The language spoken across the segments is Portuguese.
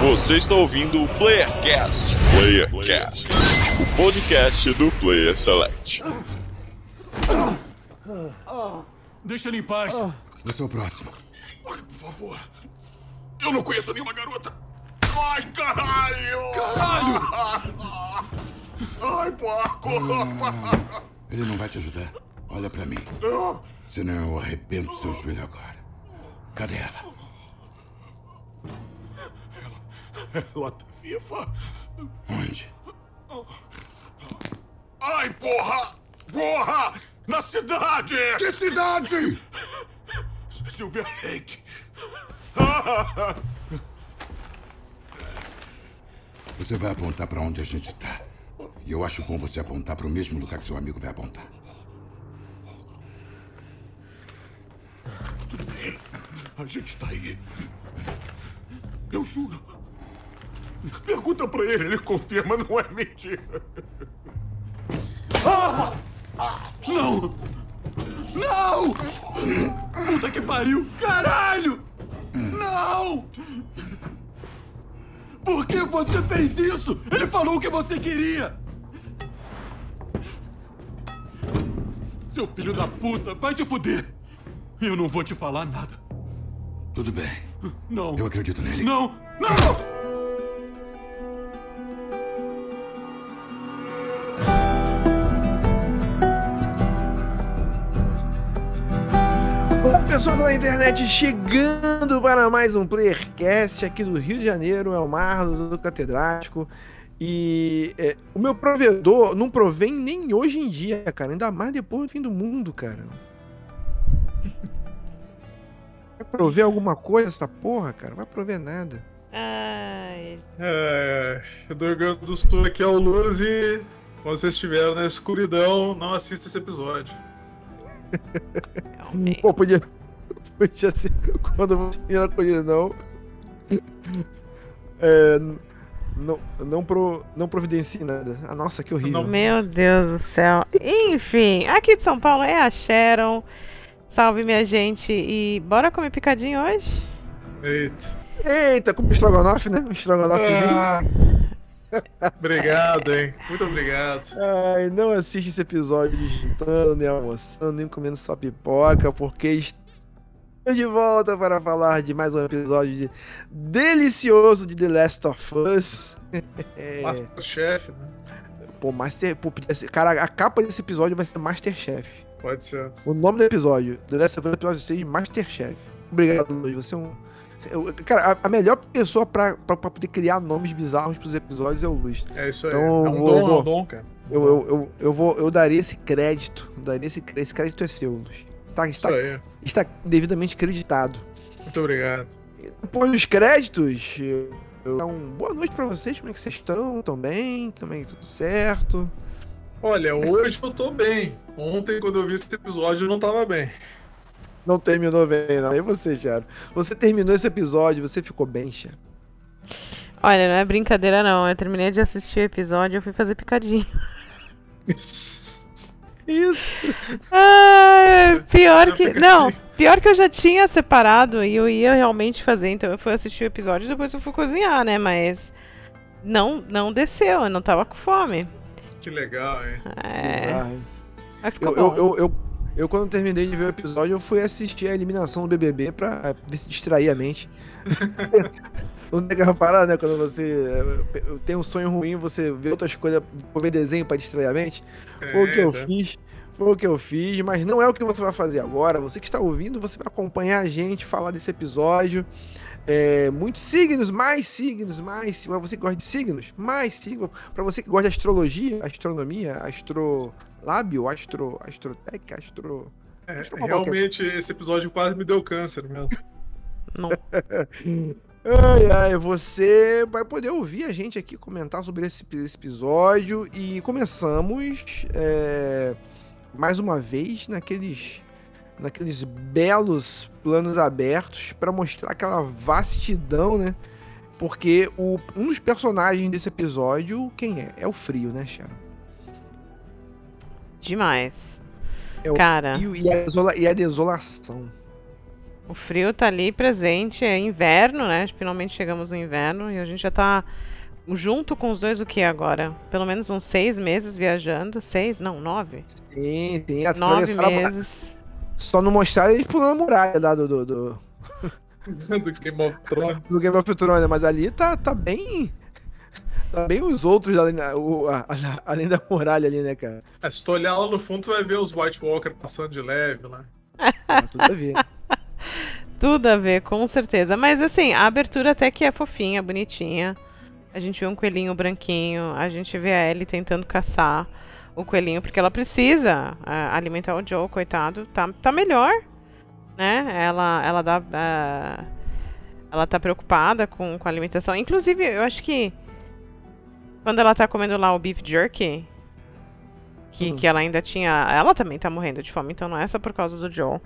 Você está ouvindo o Playercast. Playercast, o podcast do Player Select. Deixa ele em paz. Você é o próximo. Ai, por favor. Eu não conheço nenhuma garota. Ai, caralho! Caralho! Ai, porco! Não, não, não. Ele não vai te ajudar. Olha pra mim. Senão eu arrebento seu joelho agora. Cadê ela? Ela tá viva. Onde? Ai, porra! Porra! Na cidade! Que cidade? Silver Lake. Você vai apontar pra onde a gente tá. E eu acho bom você apontar pro mesmo lugar que seu amigo vai apontar. Tudo bem. A gente tá aí. Eu juro. Pergunta pra ele, ele confirma, não é mentira. Ah! Não! Não! Puta que pariu! Caralho! Não! Por que você fez isso? Ele falou o que você queria! Seu filho da puta, vai se fuder! Eu não vou te falar nada. Tudo bem. Não. Eu acredito nele. Não! Não! Pessoal da internet, chegando para mais um Playercast aqui do Rio de Janeiro, é o Marlos do Catedrático. E é, o meu provedor não provém nem hoje em dia, cara, ainda mais depois do fim do mundo, cara. Vai prover alguma coisa essa porra, cara? Vai prover nada. Ai, É, eu do Rio Grande do Sul aqui é o Luz e quando vocês estiverem na escuridão, não assista esse episódio. realmente. Pô, podia, podia ser quando você ia na colina, não. É, não, não, pro, não providencie nada. Ah, nossa, que horrível. Meu Deus do céu. Enfim, aqui de São Paulo é a Sharon. Salve, minha gente. E bora comer picadinho hoje? Eita. Eita, com estrogonofe, né? Um estrogonofezinho. Ah, obrigado, hein? Muito obrigado. Ai, não assiste esse episódio jantando, nem almoçando, nem comendo só pipoca, porque de volta para falar de mais um episódio de- delicioso de The Last of Us. É, Masterchef, né? pô, Master, pô, cara, a capa desse episódio vai ser Masterchef. Pode ser. O nome do episódio, The Last of Us, episódio 6, Masterchef. Obrigado, Luiz, você é um... eu- Cara, a, melhor pessoa pra, pra, pra poder criar nomes bizarros pros episódios é o Luiz. É isso aí. Então, é um dom, é um dom, cara. Eu, eu, eu, eu, vou, eu daria esse crédito. Daria esse, esse crédito é seu, Luz. Tá, está, está devidamente creditado. Muito obrigado. Depois dos créditos, um boa noite pra vocês. Como é que vocês estão? Estão bem? Também tudo certo? Olha, hoje eu tô bem. Ontem, quando eu vi esse episódio, eu não tava bem. Não terminou bem, não. E você, Charo? Você terminou esse episódio, você ficou bem, Charo? Olha, não é brincadeira, não. Eu terminei de assistir o episódio e eu fui fazer picadinho. Isso. Ah, pior que. Não, pior que eu já tinha separado e eu ia realmente fazer, então eu fui assistir o episódio e depois eu fui cozinhar, né? Mas não, não desceu, eu não tava com fome. Que legal, hein? É, Bizarro, hein? mas ficou Eu, eu, bom. eu, eu, eu, quando terminei de ver o episódio, eu fui assistir a eliminação do BBB pra ver se distrair a mente. Não tem aquela parada, né? Quando você eh, tem um sonho ruim, você vê outras coisas, ver desenho pra distrair a mente. Foi o que eu É, né? fiz. Foi o que eu fiz, mas não é o que você vai fazer agora. Você que está ouvindo, você vai acompanhar a gente, falar desse episódio. É, muitos signos, mais signos, mais. Pra você que gosta de signos, mais signos. Pra você que gosta de astrologia, astronomia, astrolábio, astro, astrotec, astro. É, realmente, esse episódio quase me deu câncer mesmo. Não. Ai, ai, você vai poder ouvir a gente aqui comentar sobre esse, esse episódio. E começamos é, mais uma vez naqueles, naqueles belos planos abertos para mostrar aquela vastidão, né? Porque o, um dos personagens desse episódio, quem é? É o frio, né, Sharon? Demais. É o Cara. frio e a, e a desolação. O frio tá ali presente, é inverno, né? Finalmente chegamos no inverno e a gente já tá junto com os dois o que agora? Pelo menos uns seis meses viajando. Seis? Não, nove. Sim, sim. Nove a- meses. Só não mostraram eles pulando a muralha lá do, do, do, Do Game of Thrones. do Game of Thrones, mas ali tá, tá bem. Tá bem os outros além, da- o- a- a- além da muralha ali, né, cara? É, se tu olhar lá no fundo, tu vai ver os White Walker passando de leve, né? Tá tudo a ver. Tudo a ver, com certeza. Mas assim, a abertura até que é fofinha, bonitinha. A gente vê um coelhinho branquinho, a gente vê a Ellie tentando caçar o coelhinho, porque ela precisa ah, alimentar o Joe, coitado. Tá, tá melhor, né? Ela, ela dá. ah, ela tá preocupada com, com a alimentação. Inclusive, eu acho que quando ela tá comendo lá o beef jerky, que, Hum. que ela ainda tinha. Ela também tá morrendo de fome, então não é só por causa do Joe.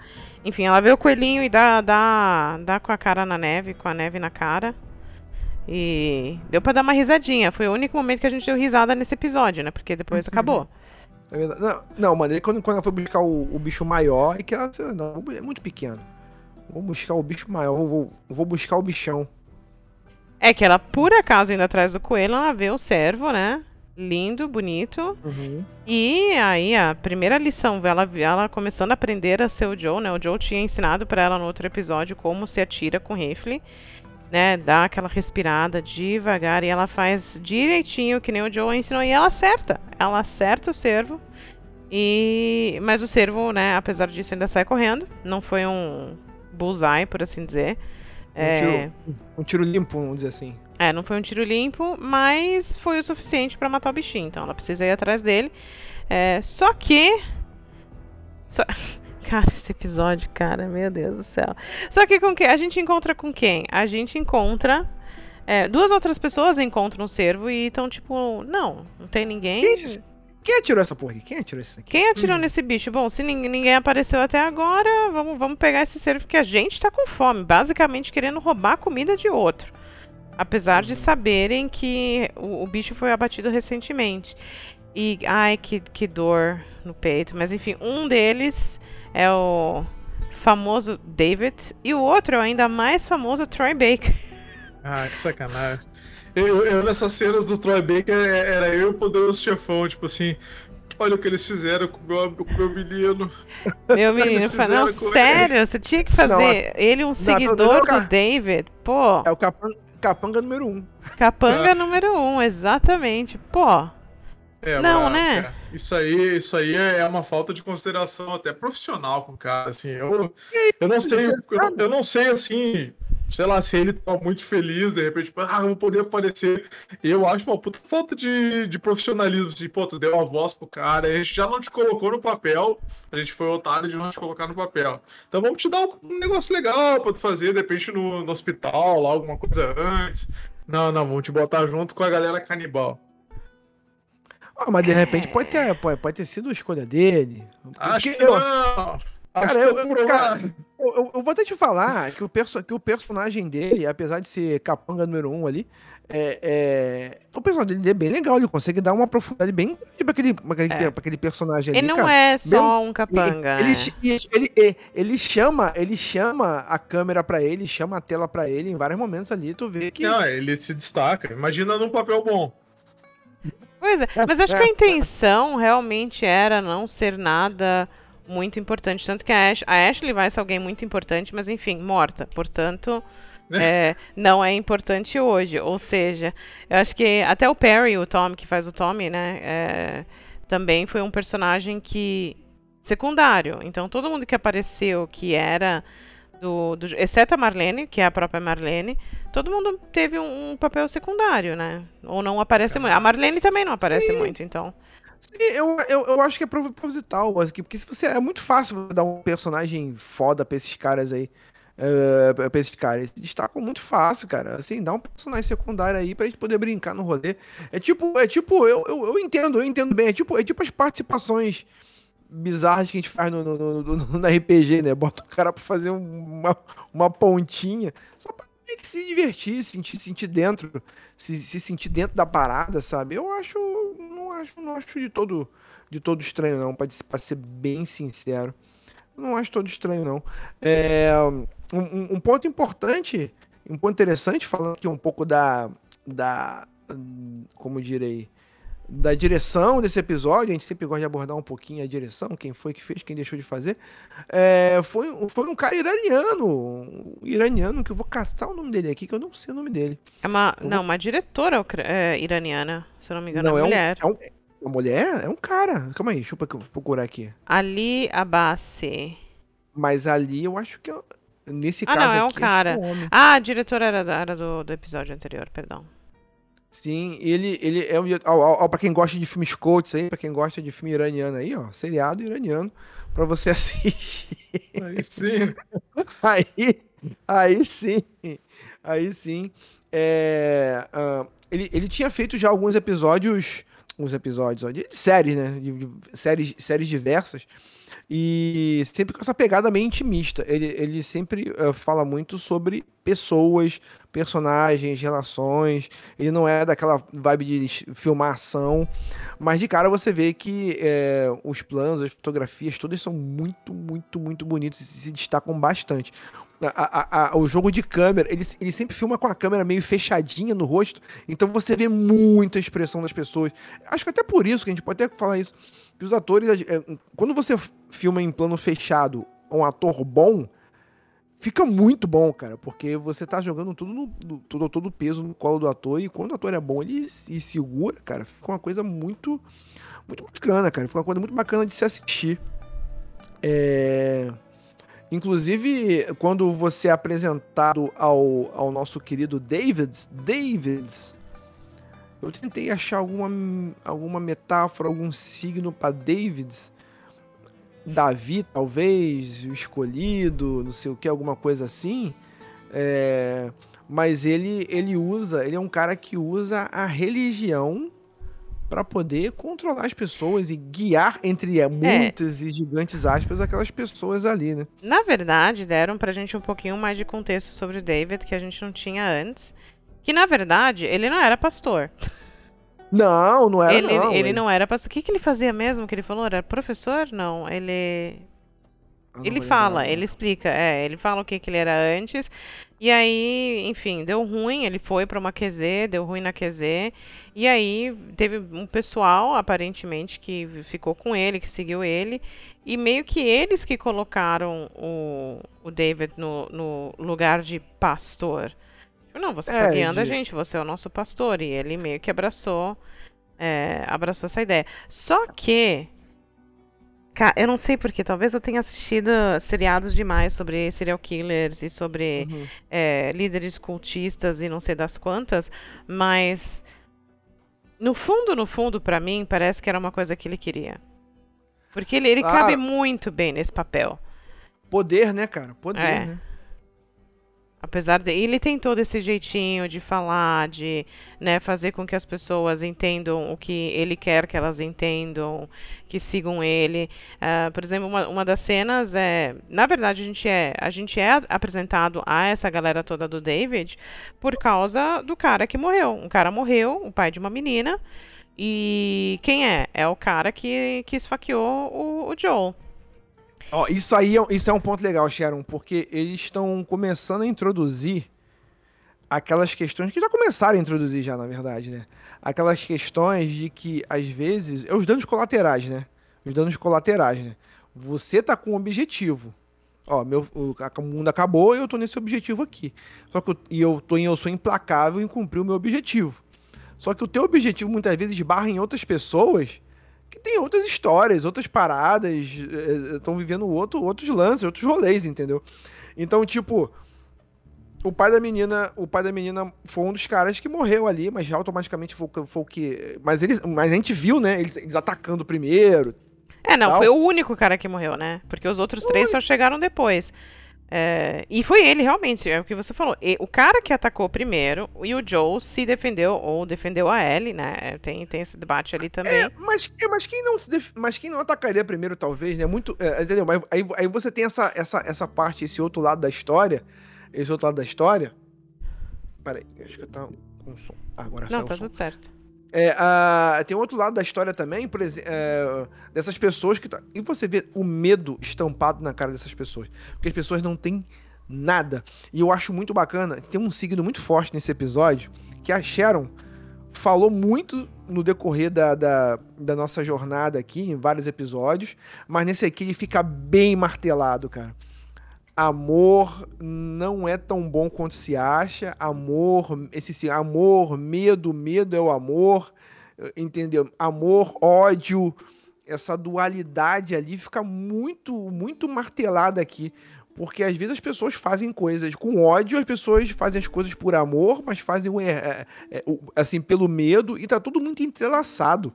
Enfim, ela vê o coelhinho e dá, dá, dá com a cara na neve, com a neve na cara. E deu pra dar uma risadinha. Foi o único momento que a gente deu risada nesse episódio, né? Porque depois acabou. É verdade. Não, não mano, ele, quando, quando ela foi buscar o, o bicho maior, é que ela. Não, é muito pequeno. Vou buscar o bicho maior, vou, vou, vou buscar o bichão. É que ela, por acaso, indo atrás do coelho, ela vê o servo, né? Lindo, bonito. E aí, a primeira lição, ela, ela começando a aprender a ser o Joe, né? O Joe tinha ensinado pra ela no outro episódio como se atira com rifle, né? Dá aquela respirada devagar e ela faz direitinho que nem o Joe ensinou e ela acerta. Ela acerta o servo. E mas o servo, né, apesar disso ainda sai correndo. Não foi um bullseye, por assim dizer. Um, É, tiro, um tiro limpo, vamos dizer assim. É, não foi um tiro limpo, mas foi o suficiente pra matar o bichinho. Então ela precisa ir atrás dele. É, só que. só- Cara, esse episódio, cara, meu Deus do céu. Só que com que a gente encontra com quem? A gente encontra. é, duas outras pessoas encontram o servo e estão tipo, não, não tem ninguém. Quem, esses- quem atirou essa porra aqui? Quem atirou isso aqui? Quem atirou nesse bicho? Bom, se nin- ninguém apareceu até agora, vamos, vamos pegar esse servo porque a gente tá com fome, basicamente querendo roubar a comida de outro. Apesar de saberem que o, o bicho foi abatido recentemente. E, ai, que, que dor no peito. Mas enfim, um deles é o famoso David e o outro é o ainda mais famoso Troy Baker. Ah, que sacanagem. Eu, eu nessas cenas do Troy Baker, é- era eu e o poderoso chefão, tipo assim. Olha o que eles fizeram com o meu, com o meu menino. Meu menino, fala, não, sério, você tinha que fazer ele um não, seguidor não, cara. do David. Pô. É o capanga, capanga número um. Capanga É. número um, exatamente. Pô, É, Não, mas, né? cara, Isso aí, isso aí é uma falta de consideração até profissional com o cara, assim. Eu, eu não sei, eu, não- eu não sei assim, sei lá, se ele tá muito feliz, de repente, tipo, ah, eu vou poder aparecer. Eu acho uma puta falta de, de profissionalismo, assim, pô, tu deu uma voz pro cara, a gente já não te colocou no papel, a gente foi otário de não te colocar no papel. Então vamos te dar um, negócio legal pra tu fazer, de repente, no, no hospital, lá, alguma coisa antes. Não, não, vamos te botar junto com a galera canibal. Ah, mas de repente pode ter, pode, pode ter sido a escolha dele. Acho que eu, não. Acho Cara, eu- eu- cara, eu, eu- eu vou até te falar que o, perso que o personagem dele, apesar de ser capanga número um ali, é, é- o personagem dele é bem legal, ele consegue dar uma profundidade bem grande pra aquele, pra aquele, É. pra aquele personagem ali. ele não cara. é só um capanga. Ele, é. ch- ele, ele, ele- ele chama, ele chama a câmera pra ele, chama a tela pra ele em vários momentos ali, tu vê que Não, ele se destaca. Imagina num papel bom. Pois é, mas acho que a intenção realmente era não ser nada muito importante. Tanto que a, Ash, a Ashley vai ser alguém muito importante, mas enfim, morta. Portanto, é, não é importante hoje. Ou seja, eu acho que até o Perry, o Tom, que faz o Tommy, né? é, também foi um personagem que. secundário. Então todo mundo que apareceu que era. Do, do- exceto a Marlene, que é a própria Marlene, todo mundo teve um, um papel secundário, né? Ou não aparece muito. A Marlene também não aparece muito, então. Eu, eu, eu acho que é proposital, porque se você é muito fácil dar um personagem foda pra esses caras aí. É, pra esses caras. Eles destacam muito fácil, cara. Assim, dá um personagem secundário aí pra gente poder brincar no rolê. É tipo, é tipo, eu, eu, eu entendo, eu entendo bem. É tipo, é tipo as participações bizarras que a gente faz no, no, no- no- no RPG, né? Bota o cara pra fazer um- uma, uma pontinha. Só pra meio que se divertir, se sentir, sentir dentro, se, se sentir dentro da parada, sabe? Eu acho. Não acho, não acho de todo, de todo estranho, não, pra ser bem sincero. Não acho todo estranho, não. É, um, um- ponto importante, um ponto interessante, falando aqui um pouco da, da como direi, da direção desse episódio, a gente sempre gosta de abordar um pouquinho a direção, quem foi que fez, quem deixou de fazer, é, foi, foi um cara iraniano, um iraniano, que eu vou catar o nome dele aqui, que eu não sei o nome dele. É uma, Eu não, uma diretora é, iraniana, se eu não me engano, Não, é é um- mulher. É, um, é uma mulher? É um cara. Calma aí, deixa eu proc- procurar aqui. Ali Abbasi. Mas ali eu acho que é- nesse Ah, caso não, é um aqui, cara. um. Ah, a diretora era, era do, do episódio anterior, perdão. Sim, ele, ele é um. Ó, ó, pra quem gosta de filmes coach aí, pra quem gosta de filme iraniano aí, ó, seriado iraniano, pra você assistir. Aí sim. Aí, aí sim, aí sim. É, ah, ele, ele tinha feito já alguns episódios, uns episódios ó, de, de séries, né? De, de séries, séries diversas. E sempre com essa pegada meio intimista. Ele, ele sempre eh, fala muito sobre pessoas, personagens, relações. Ele não é daquela vibe de filmar ação. Mas de cara você vê que eh, os planos, as fotografias, todas são muito, muito, muito bonitos e se destacam bastante. A- a- a- o jogo de câmera, ele, ele sempre filma com a câmera meio fechadinha no rosto, então você vê muita expressão das pessoas. Acho que até por isso que a gente pode até falar isso, que os atores, é, quando você filma em plano fechado um ator bom, fica muito bom, cara, porque você tá jogando tudo no, no- todo, todo o peso no colo do ator e quando o ator é bom, ele se segura, cara, fica uma coisa muito muito bacana, cara, fica uma coisa muito bacana de se assistir. É... Inclusive, quando você é apresentado ao, ao nosso querido Davids, Davids, eu tentei achar alguma, alguma metáfora, algum signo para Davids. Davi, talvez, o escolhido, não sei o que, alguma coisa assim. É, mas ele, ele usa, ele é um cara que usa a religião para poder controlar as pessoas e guiar entre é, muitas e gigantes aspas aquelas pessoas ali, né? Na verdade, deram pra gente um pouquinho mais de contexto sobre o David que a gente não tinha antes. Que na verdade, ele não era pastor. Não, não era ele, não. ele não era pastor. O que, que ele fazia mesmo que ele falou? Era professor? Não, ele. Ah, não Ele fala, lembrar, ele explica, é, ele fala o que, que ele era antes. E aí, enfim, deu ruim, ele foi pra uma QZ, deu ruim na QZ. E aí teve um pessoal, aparentemente, que ficou com ele, que seguiu ele. E meio que eles que colocaram o, o David no, no lugar de pastor. Não, você tá É, guiando a de- gente, você é o nosso pastor. E ele meio que abraçou, é, abraçou essa ideia. Só que eu não sei porque, talvez eu tenha assistido seriados demais sobre serial killers e sobre Uhum. é, líderes cultistas e não sei das quantas, mas no fundo, no fundo, pra mim, parece que era uma coisa que ele queria. Porque ele, ele Claro. cabe muito bem nesse papel. Poder, né, cara? Poder, É. né? Apesar de. Ele tem todo esse jeitinho de falar, de né, fazer com que as pessoas entendam o que ele quer que elas entendam, que sigam ele. Ah, por exemplo, uma, uma das cenas é. Na verdade, a gente é, a gente é apresentado a essa galera toda do David por causa do cara que morreu. Um cara morreu, o pai de uma menina. E quem é? É o cara que, que esfaqueou o, o Joel. Ó, isso aí é, isso é um ponto legal, Sharon, porque eles estão começando a introduzir aquelas questões que já começaram a introduzir já, na verdade, né? Aquelas questões de que, às vezes, é os danos colaterais, né? Os danos colaterais, né? Você tá com um objetivo. Ó, meu, o, mundo acabou e eu tô nesse objetivo aqui. Só que eu, e eu, tô, em- eu sou implacável em cumprir o meu objetivo. Só que o teu objetivo muitas vezes barra em outras pessoas que tem outras histórias, outras paradas, estão vivendo outro, outros lances, outros rolês, entendeu? Então, tipo, o pai da menina, o pai da menina foi um dos caras que morreu ali, mas já automaticamente foi, o- foi o que, mas eles, mas a gente viu, né, eles, eles atacando primeiro. É, não, Tal. foi o único cara que morreu, né? Porque os outros três só chegaram depois. É, e foi ele, realmente, é o que você falou. E- o cara que atacou primeiro, e o Joe se defendeu, ou defendeu a Ellie, né? Tem, tem esse debate ali também. É, mas, é, mas quem não mas quem não atacaria primeiro, talvez, né? Muito, é, entendeu? Mas aí, aí você tem essa, essa, essa parte, esse outro lado da história, esse outro lado da história. Peraí, acho que tá com som. Ah, agora não, tá som. tudo certo. É, ah, tem outro lado da história também, por exemplo, dessas pessoas que. tá- E você vê o medo estampado na cara dessas pessoas. Porque as pessoas não têm nada. E eu acho muito bacana, tem um signo muito forte nesse episódio, que a Sharon falou muito no decorrer da, da, da, nossa jornada aqui, em vários episódios, mas nesse aqui ele fica bem martelado, cara. Amor não é tão bom quanto se acha. Amor, esse amor, medo, medo é o amor, entendeu? Amor, ódio, essa dualidade ali fica muito, muito martelada aqui. Porque às vezes as pessoas fazem coisas com ódio, as pessoas fazem as coisas por amor, mas fazem é, é, assim pelo medo e tá tudo muito entrelaçado.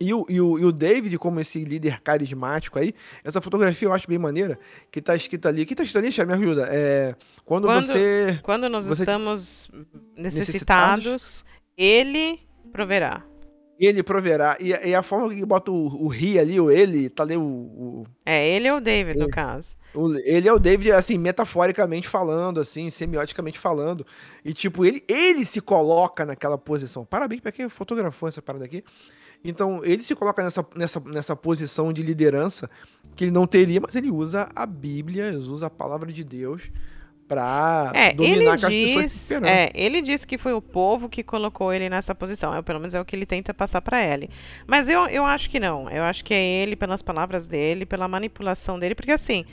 E o, e, o, e o David, como esse líder carismático aí, essa fotografia eu acho bem maneira, que tá escrito ali. que tá escrito ali, Xia, me ajuda? É, quando, quando você. Quando nós você, estamos necessitados, necessitados, ele proverá. Ele proverá. E, e a forma que bota o, o ri ali, o ele, tá ali o. o é, ele é o David, ele, no caso. O, ele é o David, assim, metaforicamente falando, assim, semioticamente falando. E, tipo, ele, ele se coloca naquela posição. Parabéns pra quem fotografou essa parada aqui. Então, ele se coloca nessa, nessa, nessa posição de liderança que ele não teria, mas ele usa a Bíblia, ele usa a palavra de Deus para é, dominar aquelas diz, pessoas esperando. É, ele disse que foi o povo que colocou ele nessa posição. É, pelo menos é o que ele tenta passar para ele. Mas eu, eu acho que não. Eu acho que é ele, pelas palavras dele, pela manipulação dele, porque assim,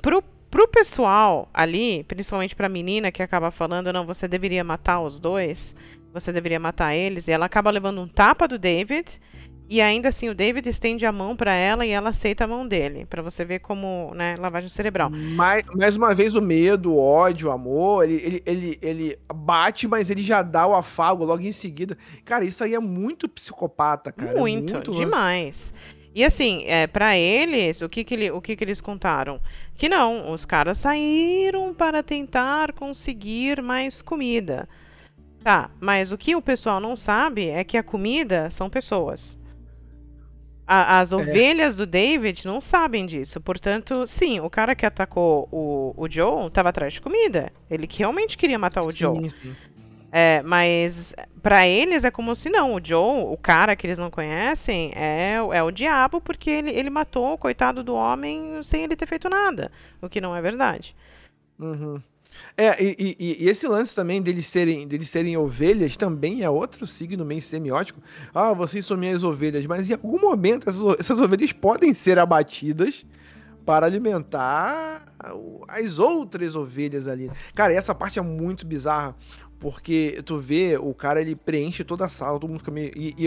pro, pro pessoal ali, principalmente pra menina que acaba falando, não, você deveria matar os dois, você deveria matar eles, e ela acaba levando um tapa do David, e ainda assim o David estende a mão para ela e ela aceita a mão dele, para você ver como, né, lavagem cerebral. Mais, mais uma vez o medo, o ódio, o amor, ele, ele, ele, ele bate, mas ele já dá o afago logo em seguida. Cara, isso aí é muito psicopata, cara. Muito, é muito demais. E assim, é, para eles, o que que, ele, o que que eles contaram? Que não, os caras saíram para tentar conseguir mais comida. Tá, mas o que o pessoal não sabe é que a comida são pessoas. A, as é. ovelhas do David não sabem disso. Portanto, sim, o cara que atacou o, o Joe estava atrás de comida. Ele que realmente queria matar o sim, Joe. Sim. É, mas para eles é como se não, o Joe, o cara que eles não conhecem, é, é o diabo porque ele, ele matou o coitado do homem sem ele ter feito nada, o que não é verdade. Uhum. É, e, e, e, esse lance também deles serem, deles serem ovelhas também é outro signo meio semiótico. Ah, vocês são minhas ovelhas, mas em algum momento essas, essas ovelhas podem ser abatidas para alimentar as outras ovelhas ali. Cara, essa parte é muito bizarra. Porque tu vê, o cara ele preenche toda a sala, todo mundo fica meio. E, e,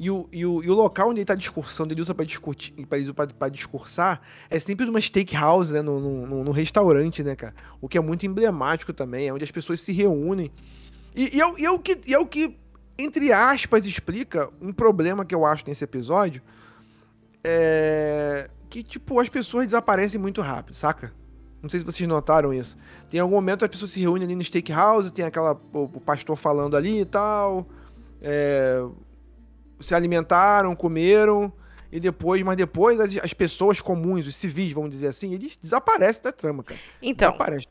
e, o, e, o, e o local onde ele tá discursando, ele usa pra, discutir, pra, pra, discursar, é sempre numa steakhouse, né? No, no, restaurante, né, cara? O que é muito emblemático também, é onde as pessoas se reúnem. E, e, é, e, é o que, é o que, entre aspas, explica um problema que eu acho nesse episódio. É. Que, tipo, as pessoas desaparecem muito rápido, saca? Não sei se vocês notaram isso. Tem algum momento a pessoa se reúne ali no steakhouse, tem aquela o, o pastor falando ali e tal. É, se alimentaram, comeram e depois, mas depois as, as, pessoas comuns, os civis, vamos dizer assim, eles desaparecem da trama, cara. Então, Desaparece.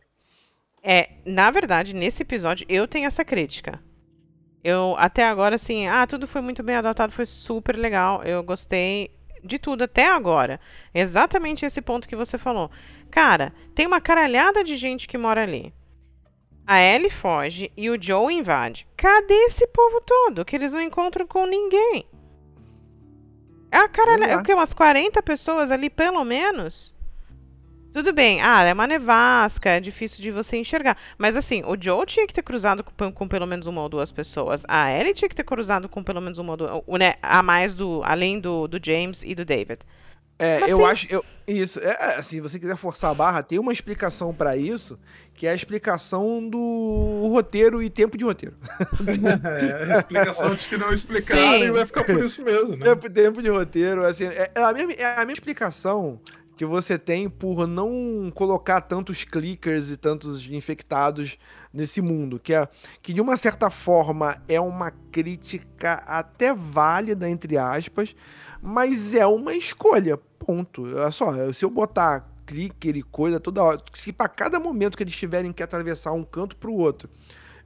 é, na verdade, nesse episódio eu tenho essa crítica. Eu até agora assim, ah, tudo foi muito bem adaptado, foi super legal. Eu gostei de tudo até agora. Exatamente esse ponto que você falou. Cara, tem uma caralhada de gente que mora ali. A Ellie foge e o Joe invade. Cadê esse povo todo? Que eles não encontram com ninguém. É a caralhada. É. o que? Umas 40 pessoas ali, pelo menos? Tudo bem, ah, é uma nevasca, é difícil de você enxergar. Mas assim, o Joe tinha que ter cruzado com, com pelo menos uma ou duas pessoas. A Ellie tinha que ter cruzado com pelo menos uma ou duas. Né, a mais do. além do, do James e do David. É, Mas, eu sim. acho. Eu, isso, é, é, assim, se você quiser forçar a barra, tem uma explicação para isso, que é a explicação do roteiro e tempo de roteiro. é, a explicação de que não explicaram e vai ficar por isso mesmo, né? Tempo, tempo de roteiro, assim, é, é, a mesma, é a mesma explicação que você tem por não colocar tantos clickers e tantos infectados nesse mundo, que é que de uma certa forma é uma crítica até válida entre aspas, mas é uma escolha, ponto. Olha só, se eu botar clicker e coisa toda hora, se para cada momento que eles tiverem que atravessar um canto para o outro,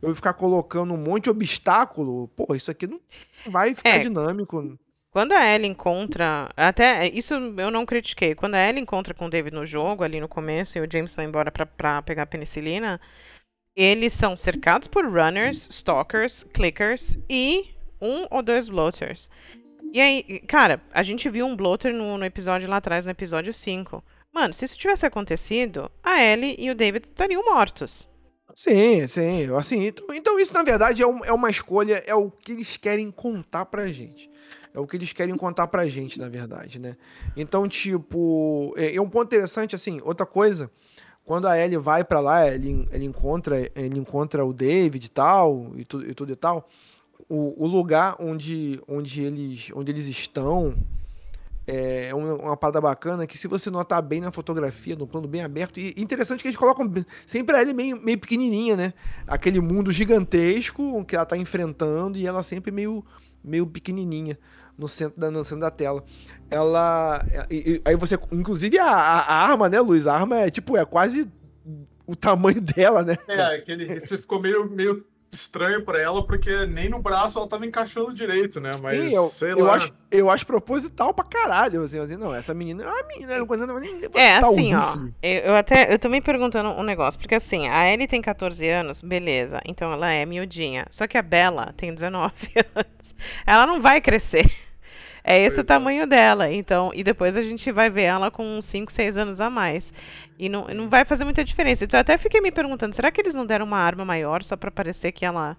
eu ficar colocando um monte de obstáculo, pô, isso aqui não vai ficar é. dinâmico. Quando a Ellie encontra. Até isso eu não critiquei. Quando a Ellie encontra com o David no jogo, ali no começo, e o James vai embora pra, pra pegar a penicilina, eles são cercados por runners, stalkers, clickers e um ou dois bloaters. E aí, cara, a gente viu um bloater no, no episódio lá atrás, no episódio 5. Mano, se isso tivesse acontecido, a Ellie e o David estariam mortos. Sim, sim. Assim, então, então isso, na verdade, é, um- é uma escolha, é o que eles querem contar pra gente. É o que eles querem contar pra gente, na verdade, né? Então, tipo, é, é um ponto interessante, assim, outra coisa, quando a Ellie vai pra lá, ele, ele, encontra, ele encontra o David e tal, e, tu, e tudo e tal, o, o lugar onde, onde, eles, onde eles estão é uma, uma parada bacana que se você notar bem na fotografia, no plano bem aberto, e interessante que eles colocam sempre a Ellie meio, meio pequenininha, né? Aquele mundo gigantesco que ela tá enfrentando e ela sempre meio, meio pequenininha no centro da, no centro da tela. Ela. e- e- aí você. Inclusive a, a- arma, né, Luiz? A arma é tipo, é quase o tamanho dela, né? É, aquele, isso ficou meio, meio estranho pra ela, porque nem no braço ela tava encaixando direito, né? Mas, Sim, eu, sei eu lá. acho, eu acho proposital pra caralho. Assim, assim, não, essa menina é uma menina, não coisa nem É, assim, ó. Eu, eu até. Eu tô me perguntando um negócio, porque assim, a Ellie tem 14 anos, beleza. Então ela é miudinha. Só que a Bella tem 19 anos. Ela não vai crescer. É esse Pois o é. tamanho dela. Então, e depois a gente vai ver ela com uns 5, 6 anos a mais. E não, não vai fazer muita diferença. Então eu até fiquei me perguntando, será que eles não deram uma arma maior só pra parecer que ela.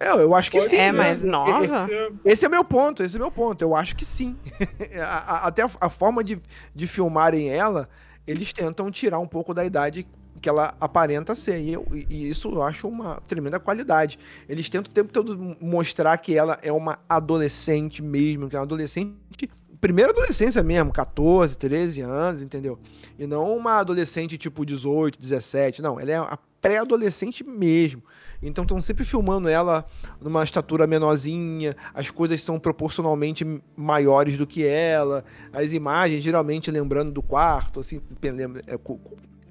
É, eu acho que Pode sim. É ser, mais né? nova? Pode ser. Esse é meu ponto, esse é meu ponto. Eu acho que sim. A- a- Até a, a forma de, de filmarem ela, eles tentam tirar um pouco da idade que ela aparenta ser. E, eu- e- isso eu acho uma tremenda qualidade. Eles tentam o tempo todo mostrar que ela é uma adolescente mesmo, que é uma adolescente. Primeira adolescência mesmo, 14, 13 anos, entendeu? E não uma adolescente tipo 18, 17. Não, ela é a pré-adolescente mesmo. Então estão sempre filmando ela numa estatura menorzinha, as coisas são proporcionalmente maiores do que ela, as imagens geralmente lembrando do quarto, assim,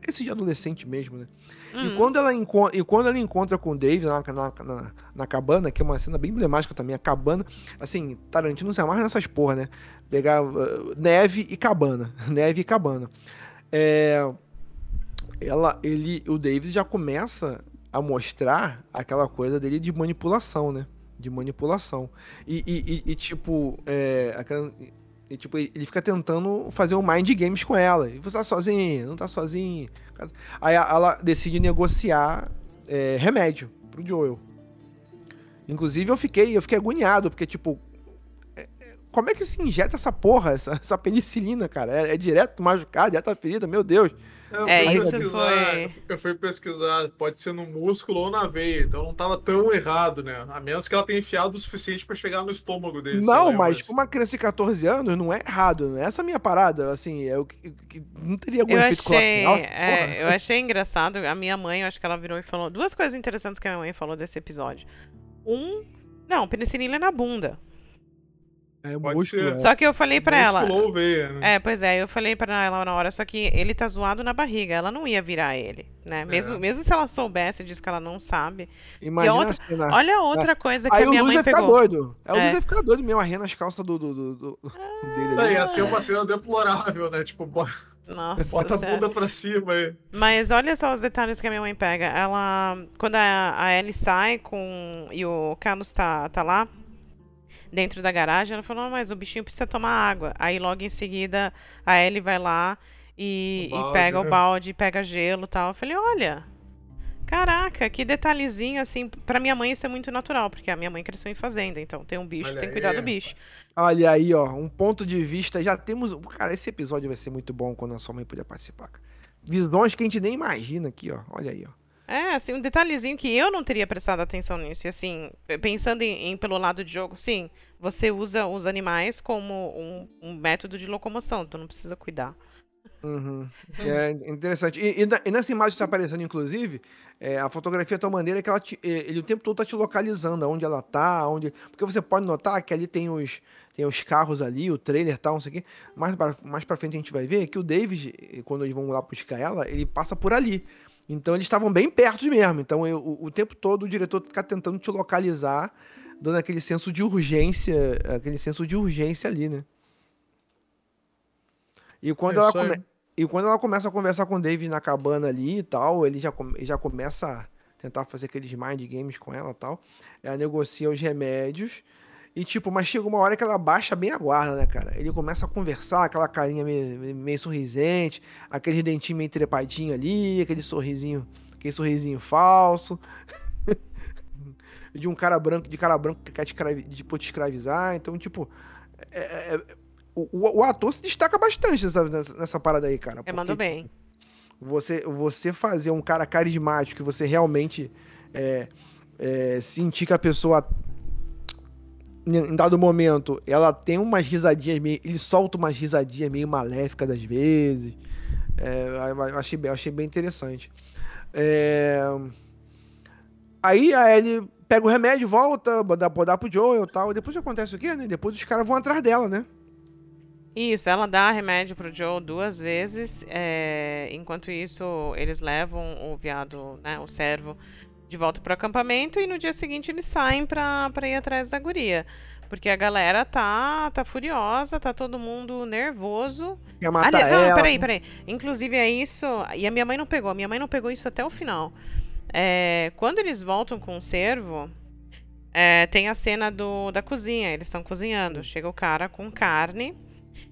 esse de adolescente mesmo, né? E, Hum. quando ela e quando ela encontra com o Dave na, na, na, na cabana, que é uma cena bem emblemática também, a cabana, assim, Tarantino se amarra nessas porra, né? Pegar uh, neve e cabana, neve e cabana. É, ela, ele, o Davis já começa a mostrar aquela coisa dele de manipulação, né? De manipulação. E, e- e- e, tipo, é, aquela- e, tipo, ele fica tentando fazer um mind games com ela. E você tá sozinho, não tá sozinho. Aí ela decide negociar é, remédio pro Joel. Inclusive eu fiquei, eu fiquei agoniado, porque, tipo, é- é- como é que se injeta essa porra, essa, essa penicilina, cara? É, é direto machucado, direto na ferida, meu Deus. Eu É, fui isso pesquisar, foi- Eu fui pesquisar, pode ser no músculo ou na veia, então não tava tão errado, né? A menos que ela tenha enfiado o suficiente pra chegar no estômago dele. Não, mas pra uma criança de 14 anos não é errado. Não é essa a minha parada. Assim, é o que, que não teria algum Eu efeito achei, colateral. essa é, eu achei engraçado. A minha mãe, eu acho que ela virou e falou duas coisas interessantes que a minha mãe falou desse episódio. Um, não, penicilina é na bunda. É pode músculo, ser. é. Só que eu falei pra ela. Ou veia, né? É, pois é, eu falei pra ela na hora, só que ele tá zoado na barriga, ela não ia virar ele, né? Mesmo, É. mesmo se ela soubesse, diz que ela não sabe. Imagina outra- a cena. Olha outra coisa que Aí a o minha Luz mãe vai ficar pegou. doido. Aí o É. Luz vai ficar doido mesmo, arrendo as calças do, do, do, do- dele Não, ali. ia ser uma cena deplorável, né? Tipo, bo- Nossa, bota a sério. bunda pra cima aí. Mas olha só os detalhes que a minha mãe pega. Ela. Quando a, a Ellie sai com. E o Carlos tá, tá lá. Dentro da garagem, ela falou, "Não, mas o bichinho precisa tomar água. Aí logo em seguida a Ellie vai lá e, O e pega o né? balde, pega gelo e tal. Eu falei, olha. Caraca, que detalhezinho, assim. Pra minha mãe isso é muito natural, porque a minha mãe cresceu em fazenda, então tem um bicho, Olha tem que cuidar aí, do bicho. Olha aí, ó. Um ponto de vista. Já temos. Cara, esse episódio vai ser muito bom quando a sua mãe puder participar. Visões que a gente nem imagina aqui, ó. Olha aí, ó. É, assim, um detalhezinho que eu não teria prestado atenção nisso. E assim, pensando em, em pelo lado de jogo, sim, você usa os animais como um, um método de locomoção, tu não precisa cuidar. Uhum. É interessante. E, e na- e nessa imagem que tá aparecendo, inclusive, é, a fotografia é tal maneira que ela te- ele o tempo todo tá te localizando, aonde ela tá, onde. Porque você pode notar que ali tem os, tem os carros ali, o trailer e tal, não sei o quê. Mais pra, mais frente a gente vai ver que o David, quando eles vão lá buscar ela, ele passa por ali. Então eles estavam bem perto mesmo. Então eu- o, o tempo todo o diretor fica tentando te localizar dando aquele senso de urgência, aquele senso de urgência ali, né? E quando, É ela, come- e quando ela começa a conversar com o Dave na cabana ali e tal, ele já, come- já começa a tentar fazer aqueles mind games com ela e tal. Ela negocia os remédios. E tipo, mas chega uma hora que ela baixa bem a guarda, né, cara? Ele começa a conversar, aquela carinha meio, meio sorrisente, aquele dentinho meio trepadinho ali, aquele sorrisinho, aquele sorrisinho falso. de um cara branco, de cara branco que quer te, escravi- tipo, te escravizar. Então, tipo, é- é- é- o, o- ator se destaca bastante nessa, nessa, parada aí, cara. É, mandou porque, bem. tipo, você, você fazer um cara carismático, que você realmente é, é, sentir que a pessoa, em dado momento, ela tem umas risadinhas meio. Ele solta umas risadinhas meio maléficas às vezes. É, eu achei, bem- eu achei bem interessante. É, Aí a Ellie pega o remédio, volta, dá, dá pro Joel e tal. E depois acontece o quê, né? Depois os caras vão atrás dela, né? Isso, ela dá remédio pro Joe duas vezes. é, enquanto isso, eles levam o viado, né, o servo, de volta pro acampamento. E no dia seguinte eles saem pra, pra ir atrás da guria. Porque a galera tá, tá furiosa, tá todo mundo nervoso. Quer matar Ali- não, ela. peraí, peraí. Inclusive é isso. E a minha mãe não pegou. A minha mãe não pegou isso até o final. É, quando eles voltam com o servo, é, tem a cena do, da cozinha. Eles estão cozinhando. Chega o cara com carne.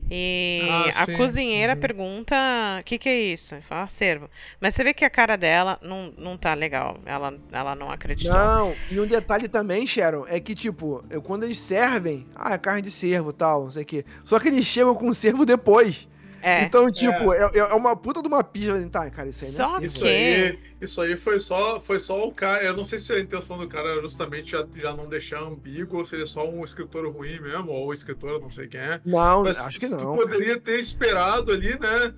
E Ah, a sim. cozinheira Uhum. pergunta: o que, que é isso? Ele fala, "Ah, servo. Mas você vê que a cara dela não, não tá legal. Ela, ela não acreditou. Não, e um detalhe também, Sharon, é que, tipo, eu- quando eles servem, ah, é carne de cervo e tal, não sei o quê. Só que eles chegam com o cervo depois. É. Então, tipo, é, é- é uma puta de uma pista. Tá, cara, isso aí não Só é Isso que- aí, isso aí foi só, foi só o cara. Eu não sei se a intenção do cara era justamente já, já não deixar ambíguo, ou se ele é só um escritor ruim mesmo, ou escritor, não sei quem é. Não, Mas acho que tu não. poderia ter esperado ali, né?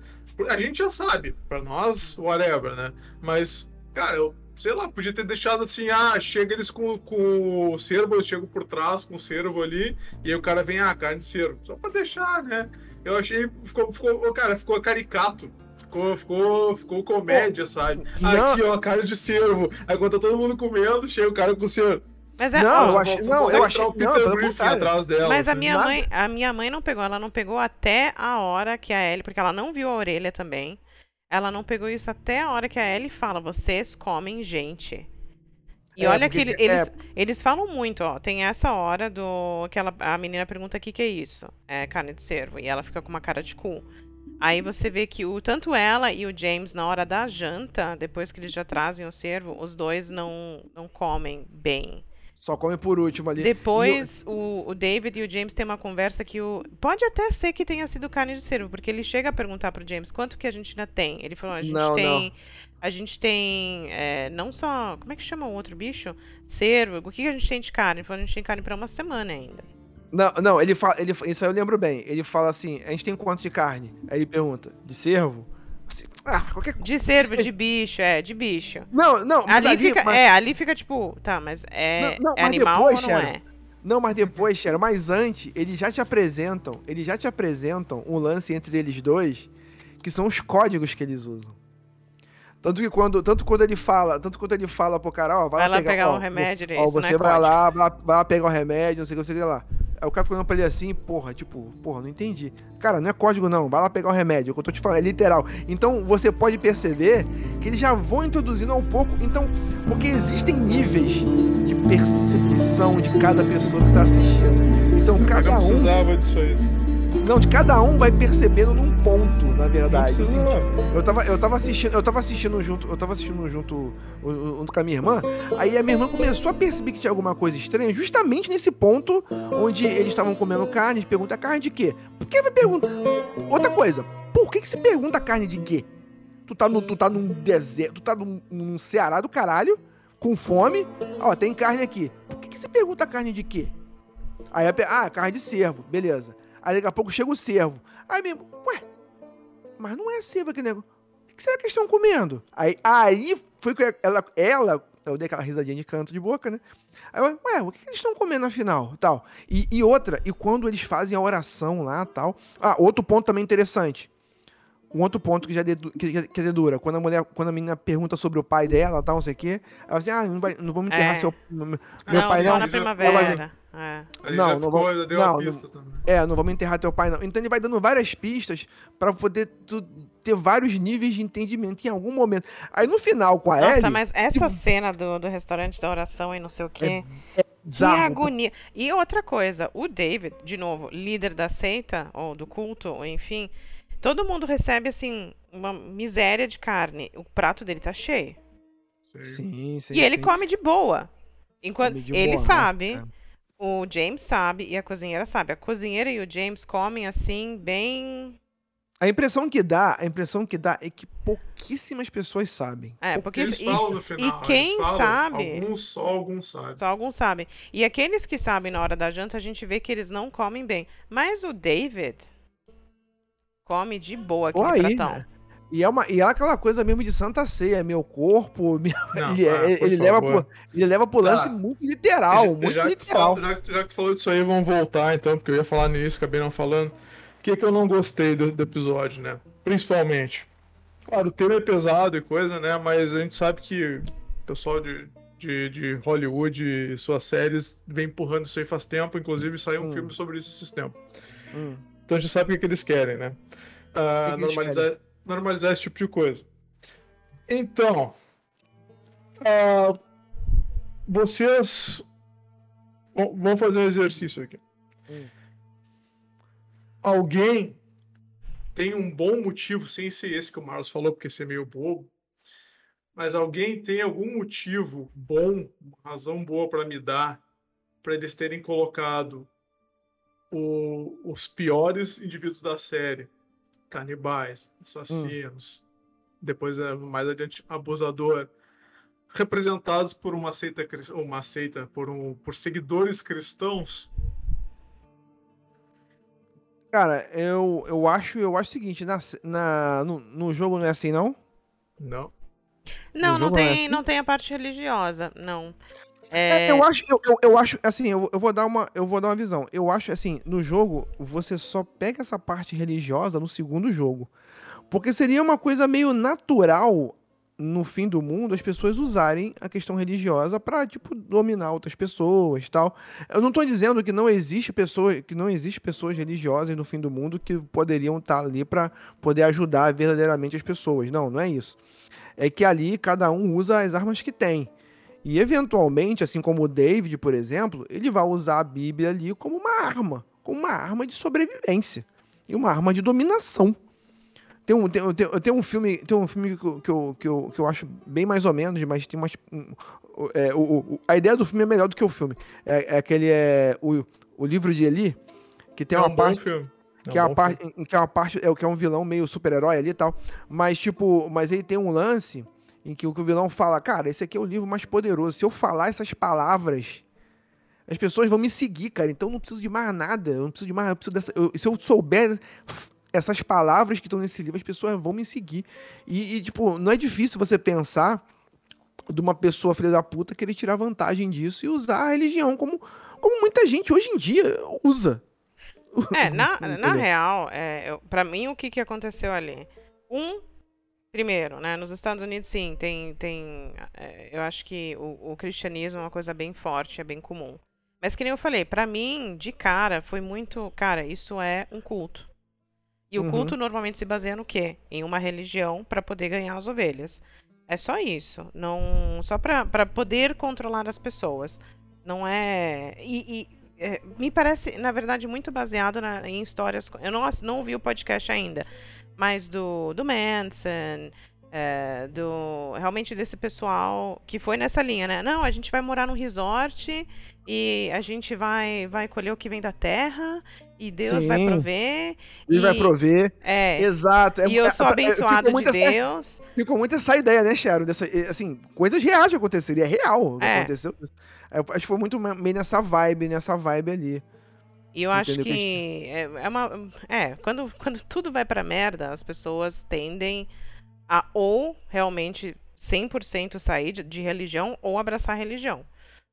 A gente já sabe, pra nós, whatever, né? Mas, cara, eu sei lá, podia ter deixado assim, ah, chega eles com, com o cervo, eu chego por trás com o cervo ali, e aí o cara vem, ah, carne de cervo. Só pra deixar, né? Eu achei, ficou, ficou cara, ficou caricato. Ficou, ficou, ficou comédia, sabe? não. Aqui, ó, carne de cervo. Aí quando tá todo mundo comendo, chega o cara com o cervo. Mas é, Não, eu achei- não, eu achei- o não, Peter Griffin contrário. atrás dela. Mas a assim. minha nada. mãe, a minha mãe não pegou, ela não pegou até a hora que a Ellie, porque ela não viu a orelha também. Ela não pegou isso até a hora que a Ellie fala: "Vocês comem gente". E É, olha que ele- te- é- eles, eles falam muito, ó. Tem essa hora do que ela, a menina pergunta o que que é isso? É carne de cervo e ela fica com uma cara de cu. Aí você vê que o tanto ela e o James na hora da janta, depois que eles já trazem o cervo, os dois não não comem bem. Só come por último ali. Depois, o, o David e o James têm uma conversa que o. Pode até ser que tenha sido carne de cervo, porque ele chega a perguntar pro James quanto que a gente ainda tem. Ele falou: a gente Não, tem. A gente tem. é, não só. Como é que chama o outro bicho? Cervo. O que, a gente tem de carne? Ele falou: a gente tem carne pra uma semana ainda. Não, não, ele fala. Ele, isso aí eu lembro bem. Ele fala assim: a gente tem quanto de carne? Aí ele pergunta: de cervo? Ah, qualquer coisa. De cervo, de bicho, é, de bicho. Não, não, mas Ali, fica. mas- É, ali fica tipo. Tá, mas é, Não, não, é mas animal depois, ou não Sharon, é? Não, mas depois, Sharon, mas antes, eles já te apresentam, eles já te apresentam um lance entre eles dois, que são os códigos que eles usam. Tanto que quando, tanto quando ele fala, tanto quando ele fala pro cara, ó, vai, Vai lá pegar, pegar ó, o remédio, ó, isso não você é vai lá, vai lá, vai lá pegar o remédio, não sei o que, não sei o que lá. Aí o cara ficando pra ele assim, porra, tipo, porra, não entendi. Cara, não é código não, vai lá pegar o remédio, é o que eu tô te falando, é literal. Então você pode perceber que eles já vão introduzindo ao pouco, então, porque existem níveis de percepção de cada pessoa que tá assistindo. Então Eu cada não um, precisava disso aí. Não, de cada um vai percebendo num ponto, na verdade. assim, precisava. eu tava, eu tava assistindo, eu tava assistindo junto, eu tava assistindo junto, com a minha irmã. Aí a minha irmã começou a perceber que tinha alguma coisa estranha, justamente nesse ponto onde eles estavam comendo carne. Eles perguntam carne de quê? Por que vai perguntar? Outra coisa, por que, que você pergunta carne de quê? Tu tá, no, tu tá num deserto, tu tá num, num Ceará do caralho, com fome. Ó, tem carne aqui. Por que, que você pergunta carne de quê? Aí, a ah, carne de cervo, beleza. Aí daqui a pouco chega o cervo. Aí mesmo, ué, mas não é cervo aquele negócio. O que será que estão comendo? Aí, aí foi que ela, ela, eu dei aquela risadinha de canto de boca, né? Aí eu, ué, o que que eles estão comendo afinal? Tal. E, e outra, e quando eles fazem a oração lá tal. Ah, outro ponto também interessante. Um outro ponto que já dedu- que, que, dedura, quando a mulher, quando a menina pergunta sobre o pai dela, tal, não sei o quê, ela assim, ah, não, vai, não vamos enterrar É. seu. Meu não, pai só não. na primavera. É. Aí Não, não ficou, deu não, pista também. É, não vamos enterrar teu pai, não. Então ele vai dando várias pistas pra poder tu ter vários níveis de entendimento em algum momento. Aí no final, com a Nossa, Ellie. mas se- essa cena do, do restaurante da oração e não sei o quê. Que bizarro, agonia. E outra coisa, o David, de novo, líder da seita, ou do culto, ou enfim, todo mundo recebe, assim, uma miséria de carne. O prato dele tá cheio. Sim, sim. e ele sim. come de boa. Enquanto Come de ele boa, sabe, nossa, o James sabe e a cozinheira sabe. A cozinheira e o James comem assim, bem. A impressão que dá, a impressão que dá é que pouquíssimas pessoas sabem. É, porque Eles e- falam no final. e quem eles falam, sabe? Alguns, só alguns sabem. Só alguns sabem. E aqueles que sabem na hora da janta, a gente vê que eles não comem bem. Mas o David come de boa aquele aí, pratão. né? E é, uma, e é aquela coisa mesmo de Santa Ceia, meu corpo. minha- Não, ele, ah, ele- por ele leva pro, ele leva pro lance Tá. muito literal, Já- muito já, que tu literal. fala- já, que- já que tu falou disso aí, vamos voltar então, porque eu ia falar nisso, acabei não falando. O que, que eu não gostei do, do episódio, né? Principalmente. Claro, o tema é pesado e coisa, né? Mas a gente sabe que o pessoal de, de, de Hollywood e suas séries vem empurrando isso aí faz tempo, inclusive saiu um Hum. filme sobre isso esses tempos. Hum. Então a gente sabe o que, que eles querem, né? O que que eles normalizar, normalizar esse tipo de coisa. Então, ah, vocês vão fazer um exercício aqui. Hum. Alguém tem um bom motivo, sem ser esse que o Marlos falou, porque esse é meio bobo, mas alguém tem algum motivo bom, uma razão boa para me dar, para eles terem colocado o- os piores indivíduos da série, canibais, assassinos, depois é, mais adiante abusador, representados por uma seita, uma seita por um por seguidores cristãos. Cara, eu, eu acho eu acho o seguinte, na, na, no, no jogo não é assim, não? Não. Não, não é tem, assim? não tem a parte religiosa, não. É, É, eu acho, eu, eu, eu acho, assim, eu, eu vou dar uma, eu vou dar uma visão. Eu acho, assim, no jogo, você só pega essa parte religiosa no segundo jogo. Porque seria uma coisa meio natural, no fim do mundo, as pessoas usarem a questão religiosa pra, tipo, dominar outras pessoas tal. Eu não tô dizendo que não existe pessoa, que não existe pessoas religiosas no fim do mundo que poderiam estar ali pra poder ajudar verdadeiramente as pessoas. Não, não é isso. É que ali cada um usa as armas que tem. E eventualmente, assim como o David, por exemplo, ele vai usar a Bíblia ali como uma arma, como uma arma de sobrevivência e uma arma de dominação. Tem um, tem, tem, tem um filme, tem um filme que eu, que, eu, que, eu, que eu acho bem mais ou menos, mas tem umas. um, é, o, o- a ideia do filme é melhor do que o filme. É, é aquele. É, o, o livro de Eli, que tem é uma um parte. É que é, uma parte, que é uma parte, é o que é um vilão meio super-herói ali e tal. Mas, tipo, mas ele tem um lance em que o, vilão fala, cara, esse aqui é o livro mais poderoso. Se eu falar essas palavras, as pessoas vão me seguir, cara. Então eu não preciso de mais nada. Eu não preciso de mais. Eu preciso dessa, eu- se eu souber essas palavras que estão nesse livro, as pessoas vão me seguir. E, e, tipo, não é difícil você pensar de uma pessoa filha da puta querer tirar vantagem disso e usar a religião como, como muita gente hoje em dia usa. É, na, na real, é, pra mim, o que, que aconteceu ali? Um, primeiro, né, nos Estados Unidos, sim, tem, tem é, eu acho que o, o cristianismo é uma coisa bem forte, é bem comum. Mas que nem eu falei, pra mim, de cara, foi muito, cara, isso é um culto. E o Uhum. culto normalmente se baseia no quê? Em uma religião pra poder ganhar as ovelhas. É só isso, não só pra pra poder controlar as pessoas. Não é e, e, é, me parece, na verdade, muito baseado na- em histórias. Eu não, não ouvi o podcast ainda, mas do, do Manson, é, do realmente desse pessoal que foi nessa linha, né? Não, a gente vai morar num resort e a gente vai, vai colher o que vem da terra e Deus vai Sim. prover. Ele vai e- prover. É. Exato. É- E eu é- sou é- abençoado ficou muito de essa- Deus. Ficou muito essa ideia, né, Sharon? Dessa, assim, coisas reais que aconteceria. É real É. aconteceu. Eu acho que foi muito me- meio nessa vibe, nessa vibe ali. E eu acho Entendeu? que é, é uma. É, quando, quando tudo vai pra merda, as pessoas tendem a ou realmente 100% sair de, de religião ou abraçar a religião.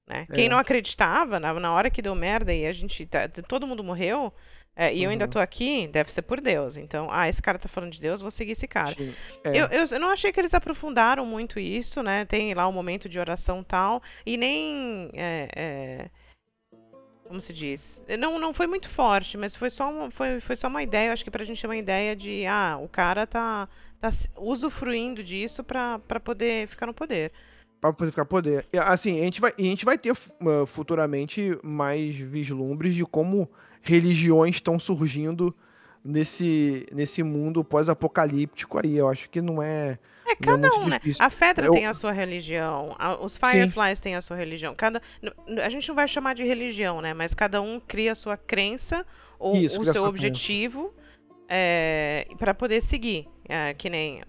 Né? Quem É. não acreditava, na, na hora que deu merda e a gente. tá- todo mundo morreu, É, e eu ainda Uhum. tô aqui, deve ser por Deus. Então, ah, esse cara tá falando de Deus, vou seguir esse cara. É. Eu, eu, eu não achei que eles aprofundaram muito isso, né? Tem lá o momento de oração tal. E nem. é, é, como se diz? Não, não foi muito forte, mas foi só, uma, foi, foi só uma ideia. Eu acho que pra gente ter uma ideia de. Ah, o cara tá, tá usufruindo disso pra, pra poder ficar no poder. Pra poder ficar poder. E, Assim, a gente vai, a gente vai ter uh, futuramente mais vislumbres de como religiões estão surgindo nesse, nesse mundo pós-apocalíptico aí. Eu acho que não é. É, é cada um, né? difícil. A Fedra Eu- tem a sua religião, a- os Fireflies têm a sua religião. Cada, a gente não vai chamar de religião, né? Mas cada um cria a sua crença ou Isso, o seu objetivo para poder seguir. É, que nem.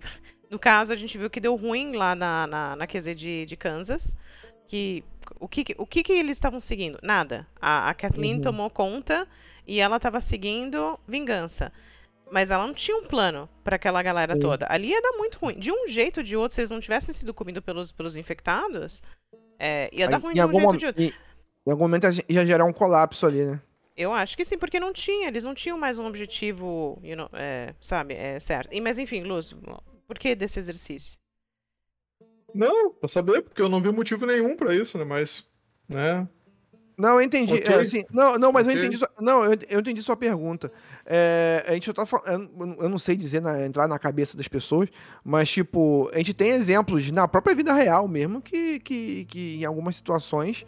No caso, a gente viu que deu ruim lá na, na, na QZ de, de Kansas. Que, o que, que- o que, que eles estavam seguindo? Nada. A, a Kathleen Uhum. tomou conta e ela estava seguindo vingança. Mas ela não tinha um plano para aquela galera Sim. toda. Ali ia dar muito ruim. De um jeito ou de outro, se eles não tivessem sido comidos pelos, pelos infectados, é, ia dar Aí, ruim em, de um algum jeito ou de outro. em- em algum momento ia gerar um colapso ali, né? Eu acho que sim, porque não tinha. Eles não tinham mais um objetivo, you know, é, sabe, é, certo. E, mas enfim, Luz, por que desse exercício? Não, pra saber, porque eu não vi motivo nenhum pra isso, né? Mas, né? Não, eu entendi. Ok. é, assim, não, não, mas eu Ok. entendi. Sua, não, eu, eu entendi sua pergunta. É, a gente tá falando. Eu não sei dizer, na- entrar na cabeça das pessoas, mas, tipo, a gente tem exemplos na própria vida real mesmo que, que, que em algumas situações.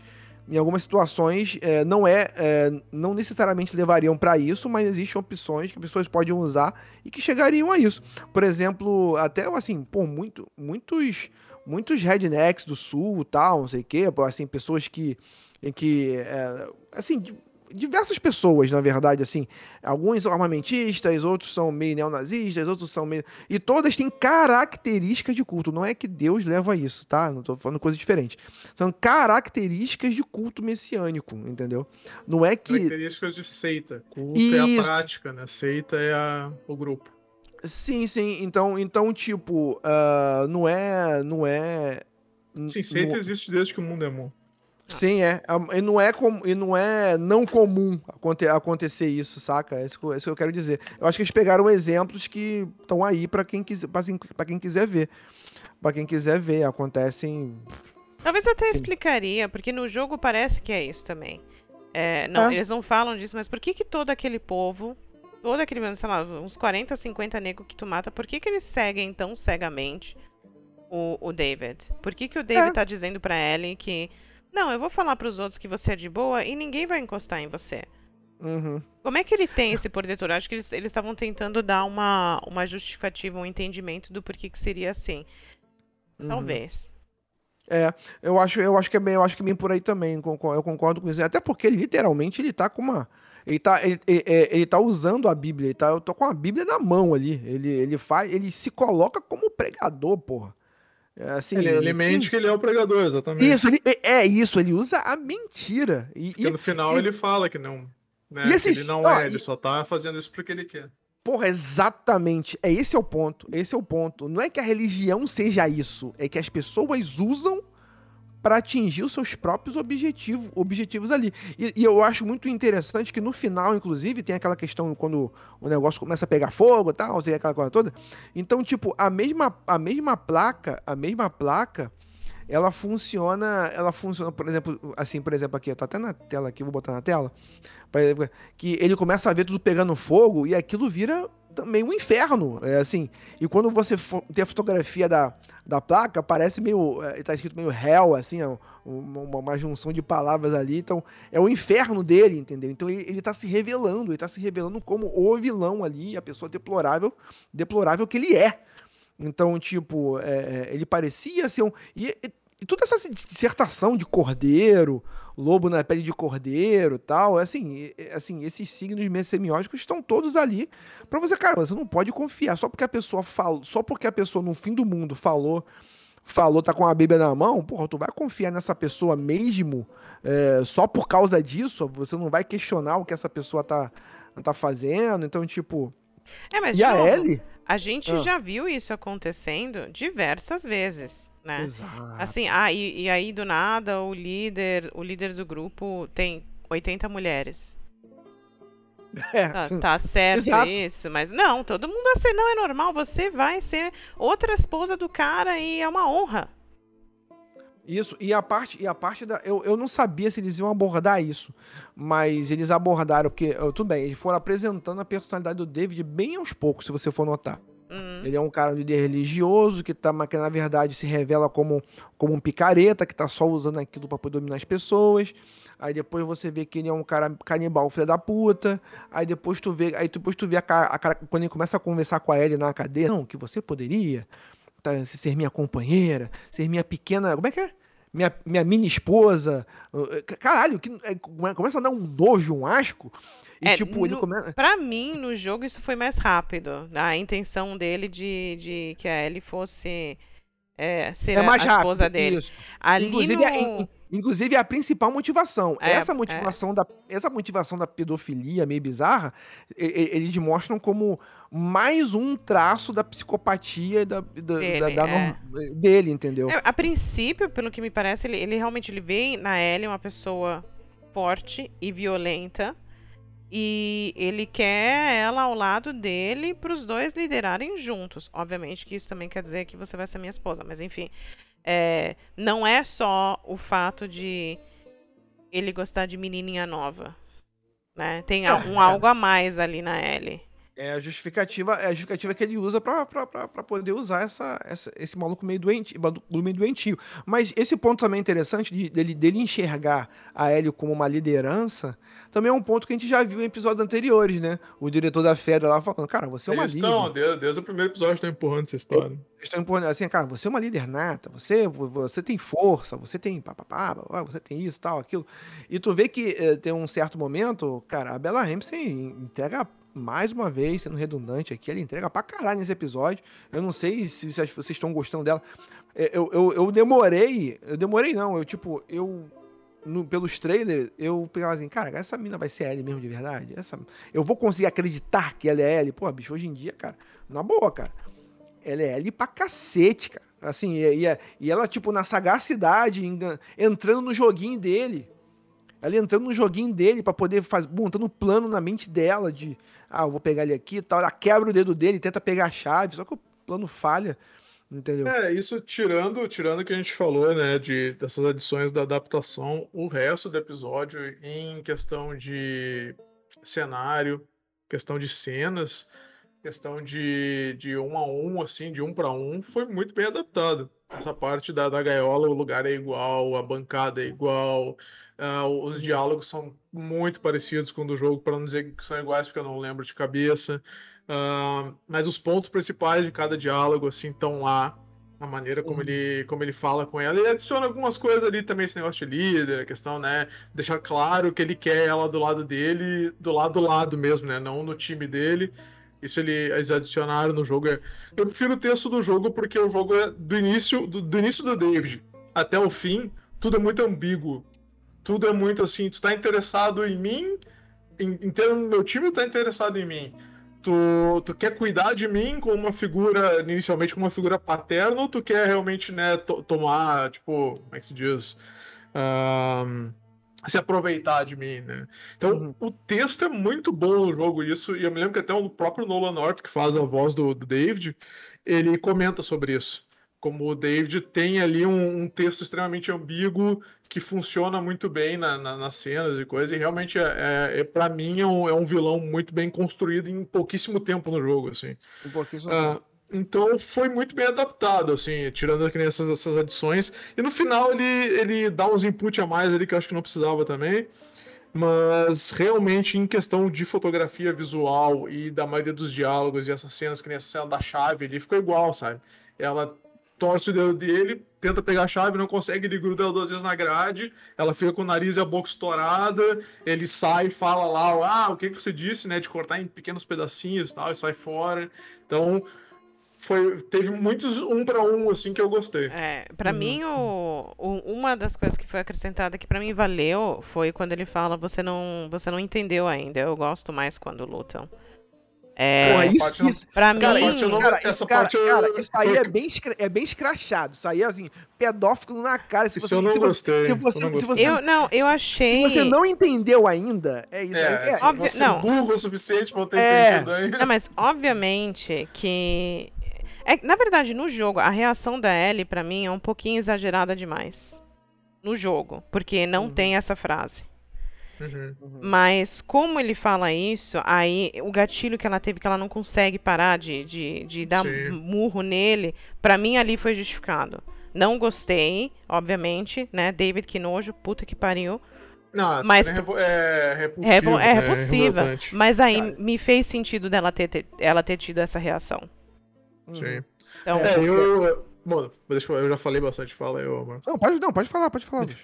Em algumas situações é, não é, é, não necessariamente levariam para isso, mas existem opções que pessoas podem usar e que chegariam a isso. Por exemplo, até assim, pô, muito, muitos, muitos rednecks do sul, tal, não sei o quê, assim, pessoas que em que, é, assim, di- diversas pessoas, na verdade, assim, alguns são armamentistas, outros são meio neonazistas, outros são meio... E todas têm características de culto, não é que Deus leva a isso, tá? Não tô falando coisa diferente. São características de culto messiânico, entendeu? Não é que... Características de seita. Culto é a Isso. prática, né? Seita é a, o grupo. Sim, sim, então, então tipo, ah, não é... Não é... Sim, seita não- existe desde que o mundo é mundo. Sim, é. E não é, com, e não é não comum aconte- acontecer isso, saca? É isso, que eu- é isso que eu quero dizer. Eu acho que eles pegaram exemplos que estão aí pra quem quiser, pra, quem- pra quem quiser ver. Pra quem quiser ver, acontecem. Talvez até explicaria, porque no jogo parece que é isso também. É, não, É. eles não falam disso, mas por que que todo aquele povo, todo aquele, sei lá, uns 40, 50 negros que tu mata, por que que eles seguem tão cegamente o, o David? Por que que o David É. tá dizendo pra Ellie que, não, eu vou falar pros outros que você é de boa e ninguém vai encostar em você? Uhum. Como é que ele tem esse poder todo? Acho que eles estavam tentando dar uma, uma justificativa, um entendimento do porquê que seria assim. uhum. Talvez. É, eu acho, eu acho que é bem, eu acho que é bem por aí também, eu concordo com isso. Até porque literalmente ele tá com uma ele tá, ele, ele, é, ele tá usando a Bíblia, ele tá, eu tô com a Bíblia na mão ali. Ele, ele faz, ele se coloca como pregador, porra. É, assim, Ele, ele mente que ele é o pregador, exatamente. Isso, ele, é é isso, ele usa a mentira. E, Porque no final e- ele fala que não. Né, E assim, ele não ó, é, ele e- só tá fazendo isso porque ele quer. porra, exatamente. É esse é o ponto. Esse é o ponto. Não é que a religião seja isso, é que as pessoas usam para atingir os seus próprios objetivos, ali. E, e eu acho muito interessante que no final, inclusive, tem aquela questão quando o negócio começa a pegar fogo e tal, sei, aquela coisa toda. Então, tipo, a mesma, a mesma placa, a mesma placa, ela funciona, ela funciona, por exemplo, assim, por exemplo, aqui, tá até na tela aqui, vou botar na tela, que ele começa a ver tudo pegando fogo e aquilo vira também um inferno, é assim. E quando você tem a fotografia da, da placa, parece meio, é, tá escrito meio hell, assim, uma, uma- junção de palavras ali, então é o inferno dele, entendeu? Então ele, ele tá se revelando, ele tá se revelando como o vilão ali, a pessoa deplorável, deplorável que ele é. Então, tipo, é, é, ele parecia ser um. E, e- toda essa dissertação de cordeiro, lobo na pele de cordeiro tal, é assim, assim esses signos semióticos estão todos ali pra você, cara, você não pode confiar. Só porque a pessoa falou, só porque a pessoa no fim do mundo falou, falou, tá com a Bíblia na mão, porra, tu vai confiar nessa pessoa mesmo é, só por causa disso? Você não vai questionar o que essa pessoa tá, tá fazendo? Então, tipo. É, mas E a Ellie? A gente Ah. já viu isso acontecendo diversas vezes, né? Exato. Assim, ah, e, e aí do nada o líder, o líder do grupo tem 80 mulheres. É, Tá, tá certo Exato. isso, mas não, todo mundo assim, não é normal. Você vai ser outra esposa do cara e é uma honra. Isso, e a parte, e a parte da. Eu, eu não sabia se eles iam abordar isso, mas eles abordaram, porque, tudo bem, eles foram apresentando a personalidade do David bem aos poucos, se você for notar. Hum, Ele é um cara líder religioso que, tá, que na verdade se revela como, como um picareta, que tá só usando aquilo pra poder dominar as pessoas. Aí depois você vê que ele é um cara canibal, filho da puta. Aí depois tu vê, aí depois tu vê a cara, a cara- quando ele começa a conversar com a Ellie na cadeia, não, que você poderia tá, ser minha companheira, ser minha pequena, como é que é? Minha, minha mini esposa. Uh, Caralho, que, é, come- começa a dar um nojo, um asco. E É, tipo, ele no- começa. Pra mim, no jogo, isso foi mais rápido. A intenção dele de, de que a Ellie fosse é, ser É a, mais a rápido. esposa dele. Isso. Ali Inclusive, no... a, in- inclusive é a principal motivação. É, essa motivação da essa motivação da pedofilia meio bizarra, eles mostram como mais um traço da psicopatia da, da- Dele, da- da é. norm- dele, entendeu? É, a princípio, pelo que me parece, ele, ele realmente ele vê na Ellie uma pessoa forte e violenta. E ele quer ela ao lado dele para os dois liderarem juntos. Obviamente que isso também quer dizer que você vai ser minha esposa, mas enfim. é, não é só o fato de ele gostar de menininha nova. Né? Tem um É. algo a mais ali na Ellie. É a justificativa, é a justificativa que ele usa pra poder usar essa, essa- esse maluco meio doente, maluco meio doentio. Mas esse ponto também é interessante de- dele, dele enxergar a Hélio como uma liderança, também é um ponto que a gente já viu em episódios anteriores, né? O diretor da Fedra lá falando, cara, você é uma Eles líder. estão, desde, desde o primeiro episódio, estão empurrando essa história. Estão empurrando assim, cara, você é uma líder nata, você, você tem força, você tem papapá, papá, você tem isso, tal, aquilo. E tu vê que eh, tem um certo momento, cara, a Bella Ramsey entrega mais uma vez, sendo redundante aqui, ela entrega pra caralho nesse episódio. Eu não sei se vocês vocês estão gostando dela. Eh, Eu, eu, eu demorei, eu demorei não, eu tipo, eu no- pelos trailers, eu pegava assim, cara, essa mina vai ser a Ellie mesmo de verdade? Essa, eu vou conseguir acreditar que ela é Ellie? Pô, bicho, hoje em dia, cara, na boa, cara ela é L pra cacete, cara. Assim, e, e- e ela, tipo, na sagacidade, entrando no joguinho dele. Ela entrando no joguinho dele pra poder fazer, montando um plano na mente dela de, ah, eu vou pegar ele aqui e tal. Ela quebra o dedo dele, tenta pegar a chave, só que o plano falha, entendeu? É, isso tirando, tirando o que a gente falou, né, de, dessas adições da adaptação, o resto do episódio, em questão de cenário, questão de cenas, questão de, de um a um, assim, de um para um, foi muito bem adaptado. Essa parte da, da gaiola, o lugar é igual, a bancada é igual, ah, os diálogos são muito parecidos com o do jogo, para não dizer que são iguais, porque eu não lembro de cabeça. Ah, mas os pontos principais de cada diálogo, assim, estão lá. A maneira como, ele, como ele fala com ela. Ele adiciona algumas coisas ali também, esse negócio de líder, a questão, né? Deixar claro que ele quer ela do lado dele, do lado do lado mesmo, né? Não no time dele. Isso ele, eles adicionaram no jogo. Eu prefiro o texto do jogo porque o jogo é do início do, do início do David até o fim, tudo é muito ambíguo. Tudo é muito assim, tu tá interessado em mim, em, em ter meu time, tá interessado em mim. Tu, tu quer cuidar de mim como uma figura, inicialmente como uma figura paterna, ou tu quer realmente, né, to- tomar, tipo, como é que se diz? Ahn, se aproveitar de mim, né? Então, Uhum. o texto é muito bom no jogo, isso, e eu me lembro que até o próprio Nolan North, que faz a voz do, do David, ele comenta sobre isso. Como o David tem ali um, um texto extremamente ambíguo que funciona muito bem na- na- nas cenas e coisas, e realmente, é, é, é, para mim, é um, é um vilão muito bem construído em pouquíssimo tempo no jogo, assim. Um pouquinho só. Ah, então foi muito bem adaptado, assim, tirando essas, essas adições. E no final ele, ele dá uns input a mais ali que eu acho que não precisava também. Mas realmente, em questão de fotografia visual e da maioria dos diálogos e essas cenas, que nem essa cena da chave ali, ficou igual, sabe? Ela torce o dedo dele, tenta pegar a chave, não consegue, ele gruda ela duas vezes na grade, ela fica com o nariz e a boca estourada, ele sai e fala lá, ah, o que que você disse, né, de cortar em pequenos pedacinhos e tal, e sai fora. Então, foi, teve muitos um para um, assim, que eu gostei. É, para mim, o, o- uma das coisas que foi acrescentada que pra mim valeu foi quando ele fala: você não, você não entendeu ainda. Eu gosto mais quando lutam. É, Porra, isso, isso, pra mim, Cara, isso eu não- cara, essa isso, cara, parte eu- cara, isso aí é bem, é bem escrachado. Isso aí é assim, pedófilo na cara. Se Isso você, eu não se você- gostei, Se eu você, não se você, eu não, eu achei. se você não entendeu ainda, é isso. É, aí, é, óbvio- fosse não. burro o suficiente pra eu ter É. entendido ainda. Não, mas obviamente que. É, na verdade, no jogo, a reação da Ellie, pra mim, é um pouquinho exagerada demais. No jogo. Porque não tem essa frase. Uhum. Mas como ele fala isso, aí o gatilho que ela teve, que ela não consegue parar de, de, de dar Sim. murro nele, pra mim ali foi justificado. Não gostei, obviamente, né? David, que nojo, puta que pariu. Não, essa Mas- é revo- é repulsiva. É, é né? repulsiva. mas aí Cara. me fez sentido dela ter, ter- ela ter tido essa reação. Sim. Então, É, É, eu. Mano, deixa eu, eu já falei bastante, fala aí, Marcos. Não, pode, não, pode falar, pode falar.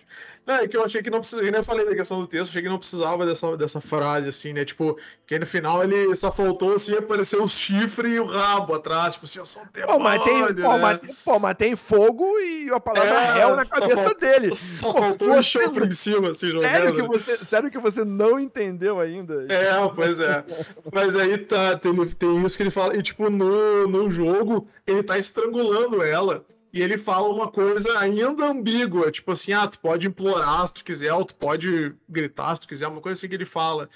Não, é que eu achei que não precisava, nem falei da questão do texto, achei que não precisava dessa, dessa frase, assim, né? Tipo, que aí no final ele só faltou, assim, aparecer o chifre e o rabo atrás, tipo assim, eu sou um Pô, mas tem, demônio, pô, né? mas, tem- pô, mas tem fogo e a palavra É, réu na só cabeça falta- dele. Só Pô, faltou o chifre em cima, assim, jogando. Sério que, né? você, sério que você não entendeu ainda? É, pois é. Mas aí tá, tem, tem isso que ele fala. E, tipo, no, no jogo, ele tá estrangulando ela. E ele fala uma coisa ainda ambígua. Tipo assim, ah, tu pode implorar se tu quiser, ou tu pode gritar se tu quiser, uma coisa assim que ele fala.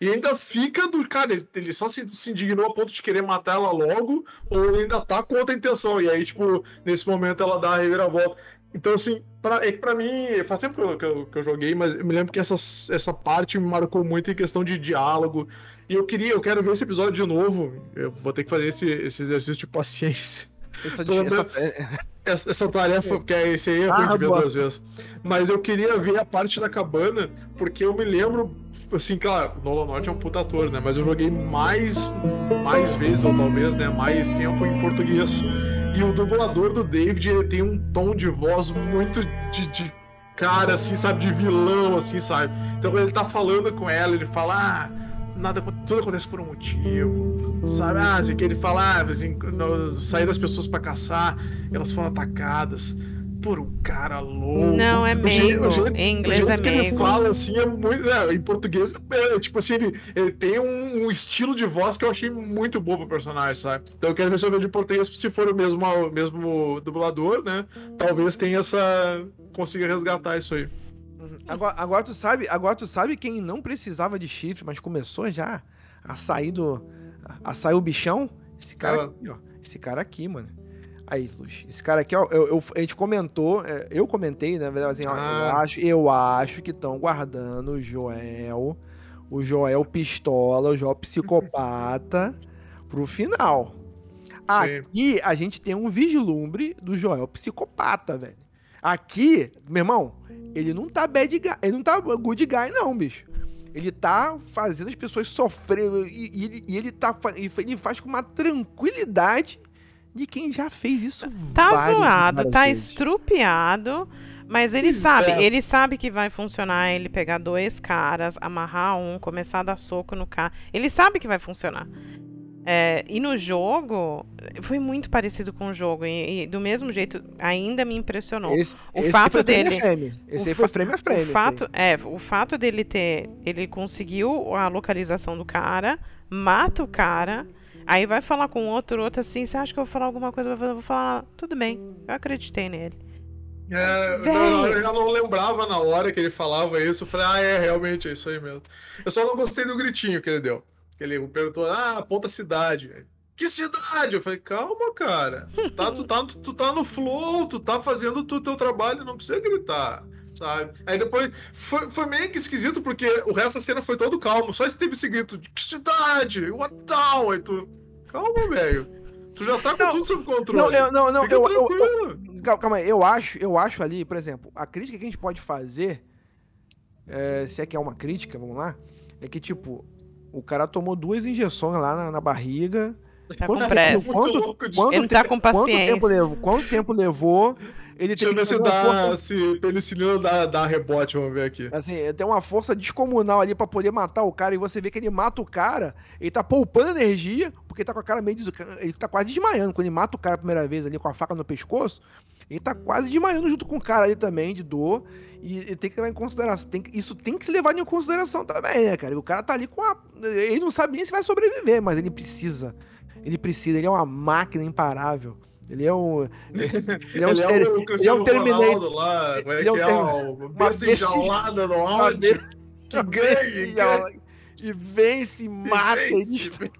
E ainda fica do. Cara, ele, só se, se indignou a ponto de querer matar ela logo, ou ele ainda tá com outra intenção. E aí, tipo, nesse momento ela dá a reviravolta. Então, assim, pra, é que pra mim, faz tempo que eu, que eu, que eu joguei, mas eu me lembro que essa, essa parte me marcou muito em questão de diálogo. E eu queria, eu quero ver esse episódio de novo. Eu vou ter que fazer esse, esse exercício de paciência. Essa, é- Essa, essa tarefa, porque é esse aí é ruim de ver duas vezes. Mas eu queria ver a parte da cabana, porque eu me lembro, assim, claro, o Nolan Norte é um puta ator, né? Mas eu joguei mais, mais vezes, ou talvez, né, mais tempo em português. E o dublador do David, ele tem um tom de voz muito de, de cara, assim, sabe, de vilão, assim, sabe? Então ele tá falando com ela, ele fala, ah, nada, tudo acontece por um motivo, sabe? Ah, assim, que ele fala, ah, assim, saíram as pessoas pra caçar, elas foram atacadas por um cara louco. Não, é O jeito- meigo. o jeito- Em inglês o jeito é que ele meigo. fala, assim, é muito... é, em português, é, tipo assim, ele, ele tem um, um estilo de voz que eu achei muito bom pro personagem, sabe? Então eu quero ver se eu vejo em português, se for o mesmo, o mesmo dublador, né? Talvez tenha essa... consiga resgatar isso aí. Agora, agora tu sabe, agora tu sabe quem não precisava de chifre, mas começou já a sair do a, a sair o bichão? Esse cara Ah. aqui, ó. Esse cara aqui, mano. Aí, Luz. Esse cara aqui, ó, eu, eu- a gente comentou, é, eu comentei, verdade, assim, ó, eu Ah. acho, eu acho que estão guardando o Joel, o Joel pistola, o Joel psicopata pro final. Aqui a gente tem um vislumbre do Joel psicopata, velho. Aqui, meu irmão, ele não tá bad guy, ele não tá good guy, não, bicho. Ele tá fazendo as pessoas sofrerem e, e ele, e ele tá ele faz com uma tranquilidade de quem já fez isso Tá várias zoado, várias tá vezes. estrupiado, mas ele sabe, é. ele sabe que vai funcionar ele pegar dois caras, amarrar um, começar a dar soco no cara. Ele sabe que vai funcionar. É, e no jogo, foi muito parecido com o jogo, e, e do mesmo jeito, ainda me impressionou. Esse, o esse aí fato foi frame dele- frame. Esse o aí foi frame a frame. o esse fato, aí. é, o fato dele ter. Ele conseguiu a localização do cara, mata o cara, aí vai falar com outro, outro assim, você acha que eu vou falar alguma coisa? Eu vou- falar, tudo bem, eu acreditei nele. É, não, eu já não lembrava na hora que ele falava isso. Eu falei, ah, é, realmente, é isso aí mesmo. Eu só não gostei do gritinho que ele deu. Que ele perguntou, ah, aponta a cidade. Que cidade? Eu falei, calma, cara. Tu tá, tu tá, tu tá no flow, tu tá fazendo o teu, trabalho, não precisa gritar. Sabe? Aí depois foi, foi meio que esquisito, porque o resto da cena foi todo calmo. Só esse teve esse grito de que cidade? What town? Aí tu. Calma, velho. Tu já tá com Não, tudo sob Não, controle. eu, não, não, eu, eu, eu, Calma aí, eu acho, eu acho ali, por exemplo, a crítica que a gente pode fazer, é, se é que é uma crítica, vamos lá, é que, tipo, o cara tomou duas injeções lá na, na barriga. Tá Quanto com tempo- quanto- quanto Ele tá com Quanto paciência. tempo levou? Quanto tempo levou? Ele Deixa eu ver se dá, força, se penicilina dá, dá rebote, vamos ver aqui. assim, tem uma força descomunal ali pra poder matar o cara e você vê que ele mata o cara, ele tá poupando energia, porque ele tá com a cara meio des... ele tá quase desmaiando quando ele mata o cara a primeira vez ali com a faca no pescoço. Ele tá quase desmaiando junto com o cara ali também de dor. E, e tem que levar em consideração, tem que- isso tem que se levar em consideração também, né, cara? O cara tá ali com a ele não sabe nem se vai sobreviver, mas ele precisa. Ele precisa, ele é uma máquina imparável. Ele é um ele é um, Terminator. Ronaldo lá, como é Ele é um é? Terminator. Uma besta besta enjaulada no áudio. Que ganhe. e vence, mata e vence. desfez.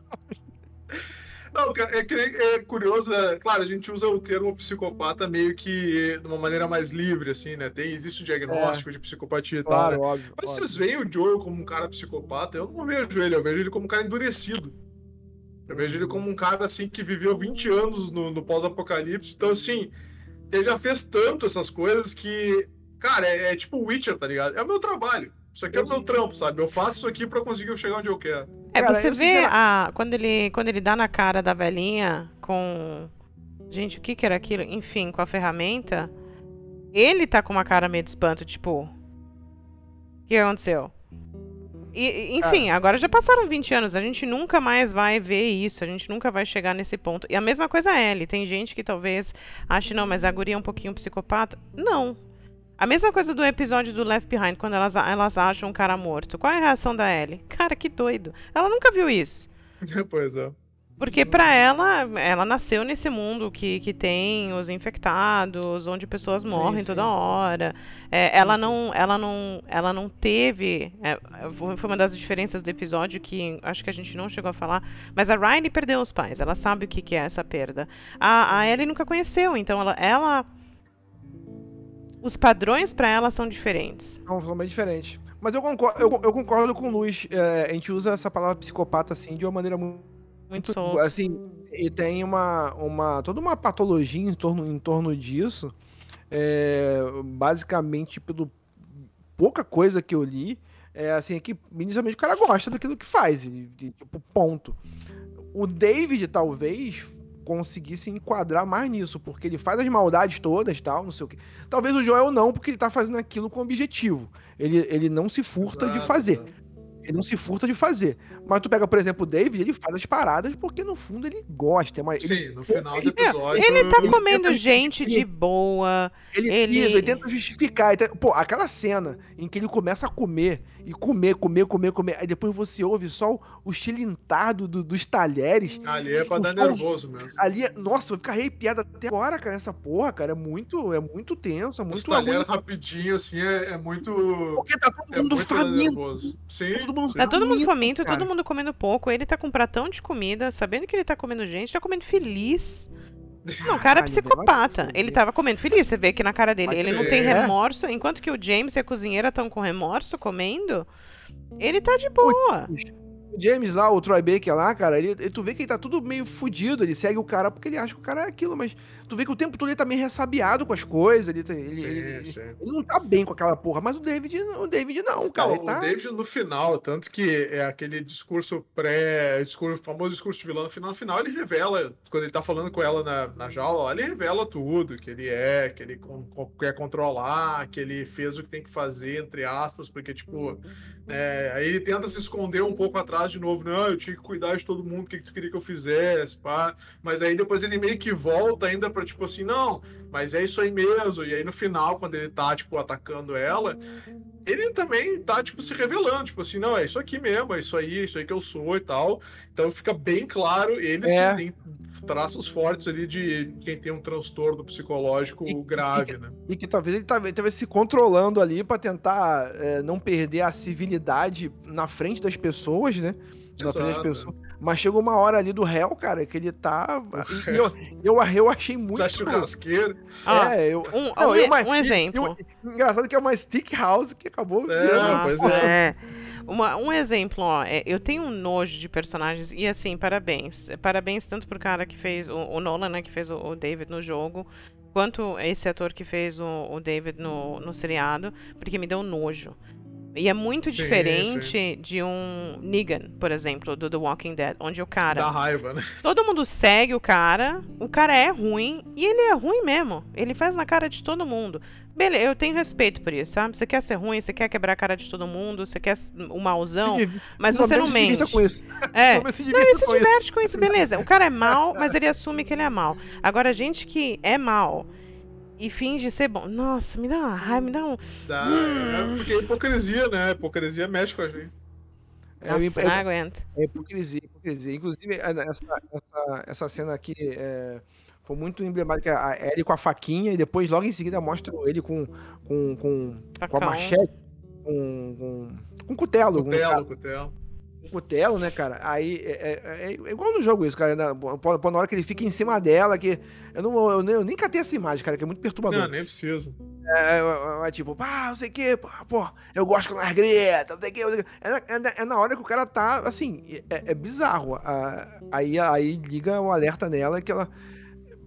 Não, é, é curioso, né? claro, a gente usa o termo psicopata meio que de uma maneira mais livre, assim, né? Tem, existe o diagnóstico de psicopatia e tal, né? Claro, óbvio. Mas óbvio. vocês veem o Joel como um cara psicopata, eu não vejo ele, eu vejo ele como um cara endurecido. Eu vejo ele como um cara, assim, que viveu 20 anos no, no pós-apocalipse, então, assim, ele já fez tanto essas coisas que, cara, é, é tipo Witcher, tá ligado? É o meu trabalho. Isso aqui é o meu trampo, sabe? Eu faço isso aqui pra conseguir chegar onde eu quero. É, Cara, você vê a, quando, ele, quando ele dá na cara da velhinha com. Gente, o que, que era aquilo? Enfim, com a ferramenta. Ele tá com uma cara meio de espanto, tipo. O que aconteceu? E, e, enfim, agora já passaram 20 anos, a gente nunca mais vai ver isso, a gente nunca vai chegar nesse ponto. E a mesma coisa é ele. Tem gente que talvez ache, não, mas a guria é um pouquinho psicopata. Não. A mesma coisa do episódio do Left Behind, quando elas, elas acham um cara morto. Qual é a reação da Ellie? Cara, que doido. Ela nunca viu isso. pois é. Porque pra ela, ela nasceu nesse mundo que, que tem os infectados, onde pessoas morrem sim, toda sim. hora. É, ela, sim. não, ela, não, ela não teve. é, foi uma das diferenças do episódio que acho que a gente não chegou a falar. Mas a Riley perdeu os pais, ela sabe o que, que é essa perda. A, a Ellie nunca conheceu, então ela. ela os padrões pra ela são diferentes. Não, são bem diferentes. Mas eu concordo, eu, eu concordo com o Luiz. é, a gente usa essa palavra psicopata assim de uma maneira muito. Muito solto. Assim, e tem uma, uma. toda uma patologia em torno, em torno disso. É, basicamente, pelo pouca coisa que eu li, é assim, é que inicialmente o cara gosta daquilo que faz. e- e, tipo, ponto. O David, talvez, conseguisse enquadrar mais nisso, porque ele faz as maldades todas, tal, não sei o quê. Talvez o Joel não, porque ele tá fazendo aquilo com objetivo. Ele, ele não se furta de Exato, fazer. exato. Ele não se furta de fazer. Mas tu pega, por exemplo, o David, ele faz as paradas porque no fundo ele gosta. É uma, ele, Sim, no final do ele- episódio. Ele tá ele comendo tenta gente de boa. ele, ele- isso, ele tenta justificar. ele tenta- Pô, aquela cena em que ele começa a comer e comer, comer, comer, comer. Aí depois você ouve só o, o estilintar do- do- dos talheres. Ali é pra dar som- nervoso mesmo. Ali, é- nossa, vai ficar arrepiado até agora, cara. Essa porra, cara, é muito, é muito tenso, é Os muito talheres agonia- rapidinho, assim, é, é muito. Porque tá todo É mundo muito faminto. nervoso. Sim. Todo mundo sim. Tá todo mundo Faminto, faminto, cara. todo mundo comendo pouco. Ele tá com um pratão de comida, sabendo que ele tá comendo gente, tá comendo feliz. Não, o cara é Ah, psicopata. Ele tava comendo feliz, você vê que na cara dele. Ele não tem É. remorso, enquanto que o James e a cozinheira estão com remorso comendo. Ele tá de boa. O James lá, o Troy Baker lá, cara, ele- tu vê que ele tá tudo meio fudido, ele segue o cara porque ele acha que o cara é aquilo, mas tu vê que o tempo todo ele tá meio ressabiado com as coisas, ele, tá- ele, Sim, ele- sim. ele não tá bem com aquela porra, mas o David, o David não, cara. Não, tá- o David no final, tanto que é aquele discurso pré, discurso, famoso discurso de vilão no final, no final ele revela, quando ele tá falando com ela na, na jaula, ele revela tudo, que ele é, que ele quer controlar, que ele fez o que tem que fazer, entre aspas, porque, tipo, é, aí ele tenta se esconder um pouco atrás de novo, não, eu tinha que cuidar de todo mundo, o que, que tu queria que eu fizesse, pá, mas aí depois ele meio que volta ainda pra, tipo assim, não, mas é isso aí mesmo, e aí no final, quando ele tá, tipo, atacando ela, ele também tá, tipo, se revelando, tipo assim, não, é isso aqui mesmo, é isso aí, é isso aí que eu sou e tal. Então fica bem claro, ele É. sim tem traços fortes ali de quem tem um transtorno psicológico E- grave, né? E que talvez ele tava, tava se controlando ali pra tentar é, não perder a civilidade na frente das pessoas, né? Na frente das Exato. pessoas. Mas chegou uma hora ali do réu, cara, que ele tá. E, e eu, eu, eu achei muito. Da churrasqueira. Ó, É, eu, um, Não, um, e e- uma- um exemplo. e o engraçado que é uma stick house que acabou É, virando. pois é. é. Uma- um exemplo, ó, é, eu tenho um nojo de personagens, e assim, parabéns. Parabéns tanto pro cara que fez o, o Nolan, né, que fez o, o David no jogo, quanto esse ator que fez o, o David no, no seriado, porque me deu nojo. E é muito Sim, diferente de um Negan, por exemplo, do The Walking Dead, onde o cara. Dá raiva, né? Todo mundo segue o cara, o cara é ruim, e ele é ruim mesmo. Ele faz na cara de todo mundo. Beleza, eu tenho respeito por isso, sabe? Você quer ser ruim, você quer quebrar a cara de todo mundo, você quer o mauzão, Se mas você não menos se mente. com isso. É. Se Não, ele se diverte com isso, beleza. O cara é mal, mas ele assume que ele é mal. Agora, gente que é mal e finge ser bom. Nossa, me dá uma raiva, me dá um. Dá, Hum. é porque é hipocrisia, né? Hipocrisia mexe com a gente. É, Nossa, é- não aguento. É hipocrisia, hipocrisia. Inclusive, é, essa, essa, essa cena aqui é, foi muito emblemática. A Ellie com a faquinha e depois, logo em seguida, mostra ele com, com, com, com a machete, com, com, com cutelo. Com, Cutelo, cutelo. Com cutelo, né, cara? Aí é, é- é igual no jogo isso, cara. Na, pô- pô, na hora que ele fica em cima dela, que. Eu, não, eu, nem, eu nem catei essa imagem, cara, que é muito perturbador. Não, nem precisa. É, é, é, tipo, pá, não sei o que, pô, pô, eu gosto quando nós grita, não sei o que. É, na- é, na- é na hora que o cara tá, assim, é, é bizarro. Aí, aí liga o alerta nela que ela,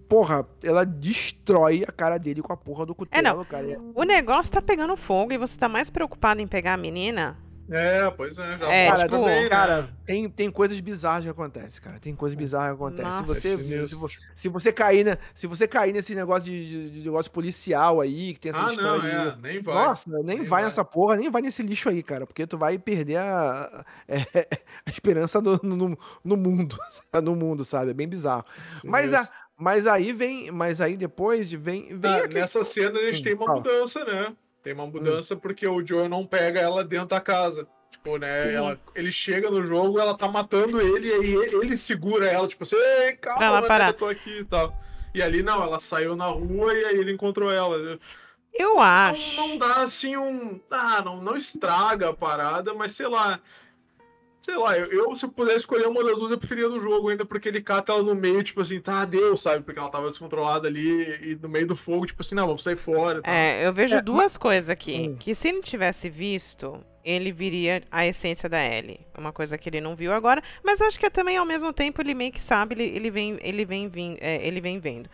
porra, ela destrói a cara dele com a porra do cutelo, não. cara. O negócio tá pegando fogo e você tá mais preocupado em pegar a menina. É, pois é, já É, mostra tipo, né? Cara, tem, tem coisas bizarras que acontecem, cara. Tem coisas bizarras que acontecem. Nossa. se, você, É se, sinistro. vo- se você cair, né, se você cair nesse negócio de, de- de negócio policial aí, que tem essa Ah, história não, é, nem vai. Nossa, nem, Nem vai, vai. nessa porra, nem vai nesse lixo aí, cara, porque tu vai perder a, é, a esperança no, no, no mundo, no mundo, sabe? É bem bizarro. Mas, a, mas aí vem, mas aí depois vem, vem Ah, aquele- nessa cena a gente Hum, tem uma fala. mudança, né? Tem uma mudança porque o Joe não pega ela dentro da casa. Tipo, né? Sim. Ela, ele chega no jogo, ela tá matando ele, e aí ele segura ela, tipo assim, Ei, calma, mano, parar. eu tô aqui e tal. E ali não, ela saiu na rua e aí ele encontrou ela. Eu Não, acho. não dá assim um. Ah, não, não estraga a parada, mas sei lá. Sei lá, eu, eu, se eu pudesse escolher uma das duas, eu preferia no jogo ainda, porque ele cata ela no meio, tipo assim, tá, Deus, sabe? Porque ela tava descontrolada ali e no meio do fogo, tipo assim, não, vamos sair fora. e tal. É, eu vejo É, duas coisas aqui. Hum. Que se ele tivesse visto, ele viria a essência da Ellie. Uma coisa que ele não viu agora. Mas eu acho que é também, ao mesmo tempo, ele meio que sabe, ele, ele vem, ele vem, vim- é, ele vem vendo.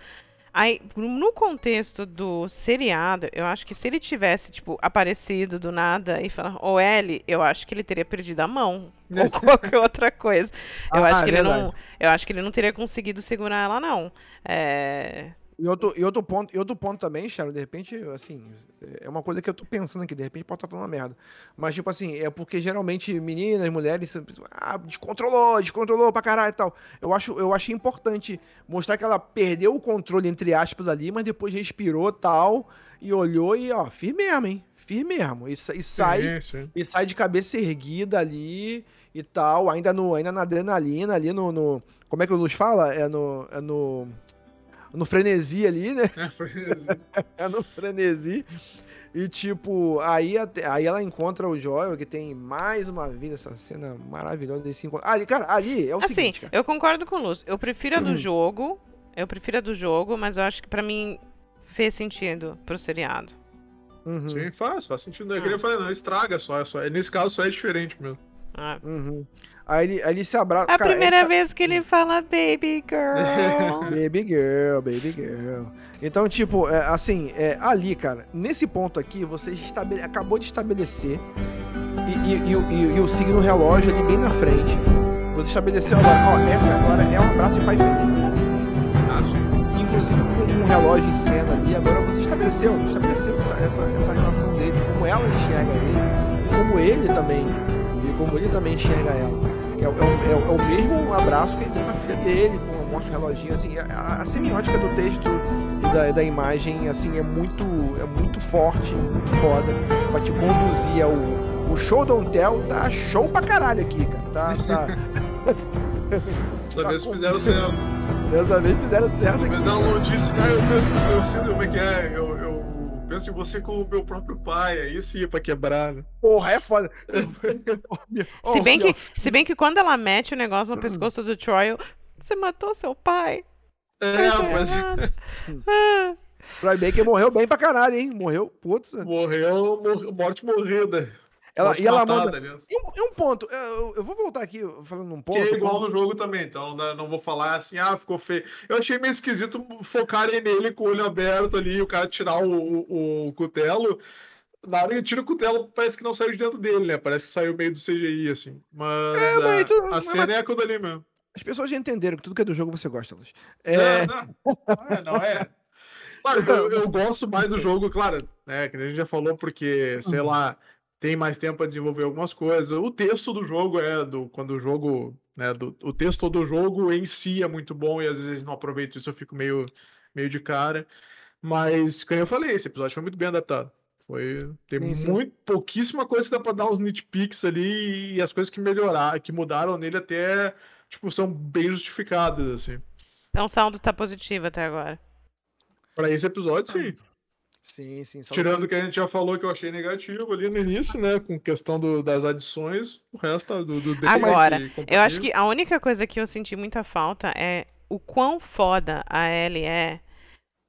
Aí, no contexto do seriado, eu acho que se ele tivesse, tipo, aparecido do nada e falar, ô Ellie, eu acho que ele teria perdido a mão. ou qualquer outra coisa. Eu Ah, acho que ele verdade. não. Eu acho que ele não teria conseguido segurar ela, não. É. E outro, e outro ponto, e outro ponto também, Sharon, de repente, assim, é uma coisa que eu tô pensando aqui, de repente pode estar falando uma merda. Mas, tipo assim, é porque geralmente meninas, mulheres, ah, descontrolou, descontrolou pra caralho e tal. Eu, acho, eu achei importante mostrar que ela perdeu o controle, entre aspas, ali, mas depois respirou tal, e olhou e, ó, fiz mesmo, hein? Fiz mesmo. E, e sai, sim. e sai de cabeça erguida ali e tal, ainda, no, ainda na adrenalina ali, no, no- Como é que o Luz fala? É no. É no. No frenesi ali, né? É, assim. É no frenesi. E tipo, aí, aí ela encontra o Joel, que tem mais uma vez essa cena maravilhosa desse encontro. Ali, cara, ali é o Assim, seguinte, cara. eu concordo com o Lúcio. Eu prefiro a do jogo. Eu prefiro a do jogo, mas eu acho que pra mim fez sentido pro seriado. Uhum, Sim, faz, faz sentido. É que Ah. eu falei, não, estraga só, só. Nesse caso só é diferente mesmo. Ah. uhum. Aí ele, aí ele se abraça. A cara, primeira essa- vez que ele fala baby girl. Baby girl, baby girl. Então, tipo, é, assim, é, ali, cara, nesse ponto aqui, você estabele- acabou de estabelecer e, e- e o- e- e o signo relógio ali bem na frente. Você estabeleceu agora, ó, essa agora é um abraço de pai e filho. Ah, sim. Inclusive com um relógio em cena ali, agora você estabeleceu, estabeleceu essa, essa, essa relação dele, como ela enxerga ele, como ele também, e como ele também enxerga ela. É, o- é o- é é o mesmo abraço que ele tem com a filha dele, com a morte do reloginho, assim, a, a semiótica do texto e da, da imagem, assim, é muito, é muito forte, muito foda, pra te conduzir ao... O show Don't Tell tá show pra caralho aqui, cara. Tá, tá. Dessa vez fizeram certo. Dessa vez fizeram certo aqui. Mas ela não disse, né? Eu penso, eu sinto como é que é. Eu, eu penso em você como o meu próprio pai. Aí sim é pra quebrar, né? Porra, é foda. se, bem que, se bem que quando ela mete o negócio no pescoço do Troy, eu, você matou seu pai. É, mas. Ah, Troy Baker morreu bem pra caralho, hein? Morreu, putz. morreu, mor- morte morrida. Ela, e ela manda. E um, e um ponto, eu, eu vou voltar aqui falando um ponto. Que é igual no jogo também, então não, não vou falar assim, ah, ficou feio. Eu achei meio esquisito focarem nele com o olho aberto ali, o cara tirar o, o, o cutelo. na hora que tira o cutelo, parece que não saiu de dentro dele, né? Parece que saiu meio do CGI, assim. Mas, É, mas a, tu- a mas- cena é aquilo dali mesmo. As pessoas já entenderam que tudo que é do jogo você gosta, Luiz. É, Não, não, não é, não é. Claro, eu, eu gosto mais do jogo, claro, né? Que a gente já falou, porque, sei Uhum. lá, tem mais tempo para desenvolver algumas coisas. O texto do jogo é do. Quando o jogo. Né, do, o texto do jogo em si é muito bom e às vezes não aproveito isso, eu fico meio, meio de cara. Mas, como eu falei, esse episódio foi muito bem adaptado. Foi, tem Sim, sim. muito, pouquíssima coisa que dá pra dar uns nitpicks ali e as coisas que melhoraram, que mudaram nele até, tipo, são bem justificadas, assim. Então o saldo tá positivo até agora. Pra esse episódio, sim. Sim, sim. só- Tirando o que a gente já falou que eu achei negativo ali no início, né? Com questão do- das adições, o resto tá do, do Agora, Eu acho que a única coisa que eu senti muita falta é o quão foda a Ellie é.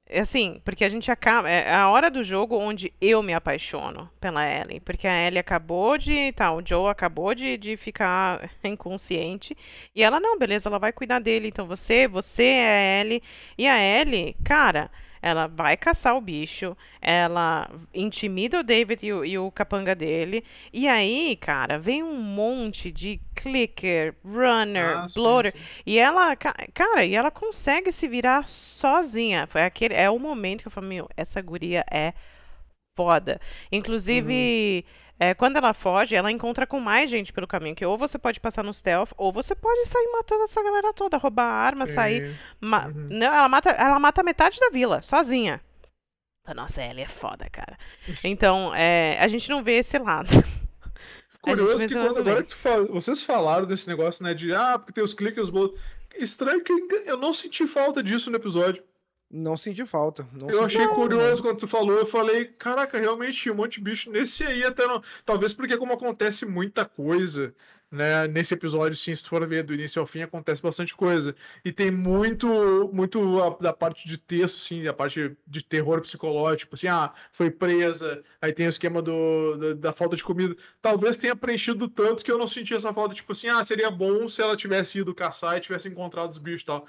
É Assim, porque a gente acaba. É a hora do jogo onde eu me apaixono pela Ellie. Porque a Ellie acabou de. Tá, o Joe acabou de, de ficar inconsciente. E ela, não, beleza, ela vai cuidar dele. Então você, você é a Ellie. E a Ellie, cara, ela vai caçar o bicho. Ela intimida o David e o, e o capanga dele. E aí, cara, vem um monte de clicker, runner, Ah, sim, bloater. sim. E ela, ca- cara, e ela consegue se virar sozinha. Foi aquele, é o momento que eu falo, meu, essa guria é foda. Inclusive, é, quando ela foge, ela encontra com mais gente pelo caminho. Que ou você pode passar no stealth, ou você pode sair matando essa galera toda, roubar arma, sair. Sim. ma- Uhum. Não, ela mata, ela mata metade da vila, sozinha. Nossa, ela é foda, cara. Então, é, a gente não vê esse lado. A Curioso que quando, agora que fala- vocês falaram desse negócio, né? De ah, porque tem os cliques, os blows. Estranho que eu não senti falta disso no episódio. Não senti falta. Não Eu achei falta. curioso quando tu falou, eu falei, caraca, realmente tinha um monte de bicho nesse aí até não. Talvez porque como acontece muita coisa, né, nesse episódio, sim, se tu for ver do início ao fim, acontece bastante coisa. E tem muito, muito a- da parte de texto, assim, a parte de terror psicológico, tipo assim, ah, foi presa, aí tem o esquema do, da, da falta de comida. Talvez tenha preenchido tanto que eu não senti essa falta, tipo assim, ah, seria bom se ela tivesse ido caçar e tivesse encontrado os bichos e tal.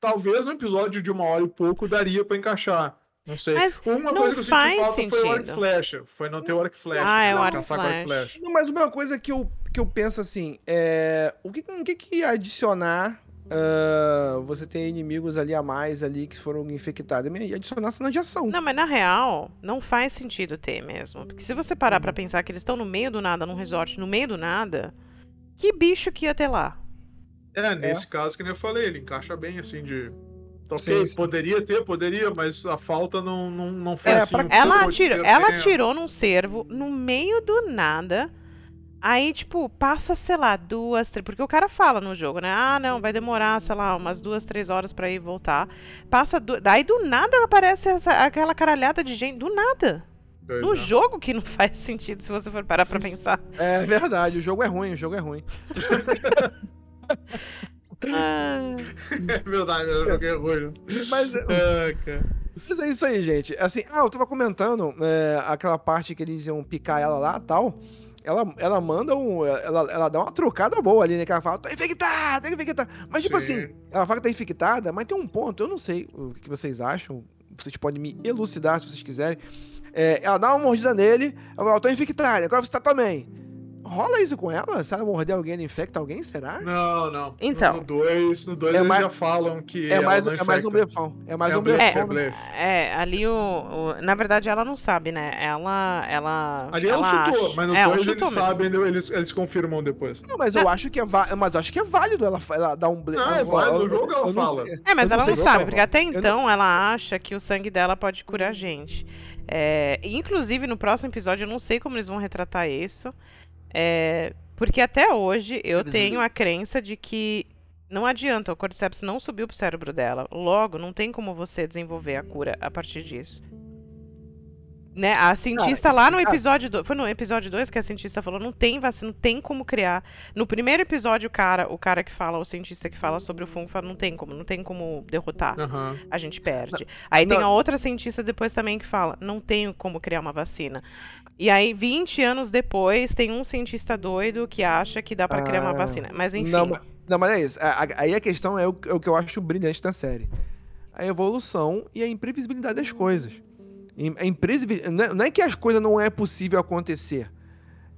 Talvez no episódio de uma hora e pouco daria pra encaixar. Não sei. Mas Uma não coisa que eu senti falta foi o arco e sentido. flecha. Foi não ter o arco e flecha. Ah, é o não arco e caçar com arco e flecha. Não, Mas uma coisa que eu, que eu penso assim, é. O que, o que, que ia adicionar ah, você ter inimigos ali a mais ali que foram infectados? Ia adicionar cena de ação. Não, mas na real, não faz sentido ter mesmo. Porque se você parar pra pensar que eles estão no meio do nada, num resort, no meio do nada, que bicho que ia ter lá? É, nesse caso, que nem eu falei, ele encaixa bem assim de. Ok, Sim, sim. poderia ter, poderia, mas a falta não, não, não foi É, assim. pra- Ela atirou, ela atirou num cervo no meio do nada. Aí, tipo, passa, sei lá, duas, três. Porque o cara fala no jogo, né? Ah, não, vai demorar, sei lá, umas duas, três horas pra ir voltar. Passa. Du... Daí do nada aparece essa- aquela caralhada de gente. Do nada. Pois No é. jogo que não faz sentido se você for parar pra pensar. É verdade, o jogo é ruim, o jogo é ruim. Ah, É verdade, eu joguei ruim. Mas, É, mas é isso aí, gente. Assim, ah, eu tava comentando é, aquela parte que eles iam picar ela lá e tal. Ela, ela manda um. Ela, ela dá uma trocada boa ali, né? Que ela fala, tô infectada, tô infectada. Mas, tipo Sim. assim, ela fala que tá infectada, mas tem um ponto, eu não sei o que vocês acham. Vocês podem me elucidar se vocês quiserem. É, ela dá uma mordida nele, ela fala, tô infectada, agora você tá também. Rola isso com ela? Se ela morder alguém, ela infecta alguém, será? Não, não. Então. No 2, no dois É eles mais- já falam que. É ela mais, não é mais um blefão. É mais É um blefe, blefão. é blefe. é, ali o, o- Na verdade, ela não sabe, né? Ela. ela Ali ela, chutou, acha- mas no é, ela 2 chutou eles mesmo. sabem, eles, eles confirmam depois. Não, mas eu acho que é, va- mas eu acho que é válido ela, ela dar um blefão. Não, é válido, no jogo ela fala. É, mas ela não sabe, ela- porque até então ela acha que o sangue dela pode curar a gente. É, inclusive, no próximo episódio, eu não sei como eles vão retratar isso. É, porque até hoje eu Eles- tenho a crença de que não adianta, o Cordyceps não subiu pro cérebro dela. Logo, não tem como você desenvolver a cura a partir disso. Né? A cientista lá no episódio 2, foi no episódio 2 que a cientista falou, não tem vacina, não tem como criar. No primeiro episódio, o cara, o cara que fala, o cientista que fala sobre o fungo, fala, não tem como, não tem como derrotar. Aham. A gente perde. Aí tem não. a outra cientista depois também que fala, não tenho como criar uma vacina. E aí, 20 anos depois, tem um cientista doido que acha que dá pra criar uma Ah, vacina. Mas enfim. Não, não, mas é isso. A- Aí a questão é o, é o que eu acho brilhante da série. A evolução e a imprevisibilidade das coisas. É. Não é- não é que as coisas não é possível acontecer.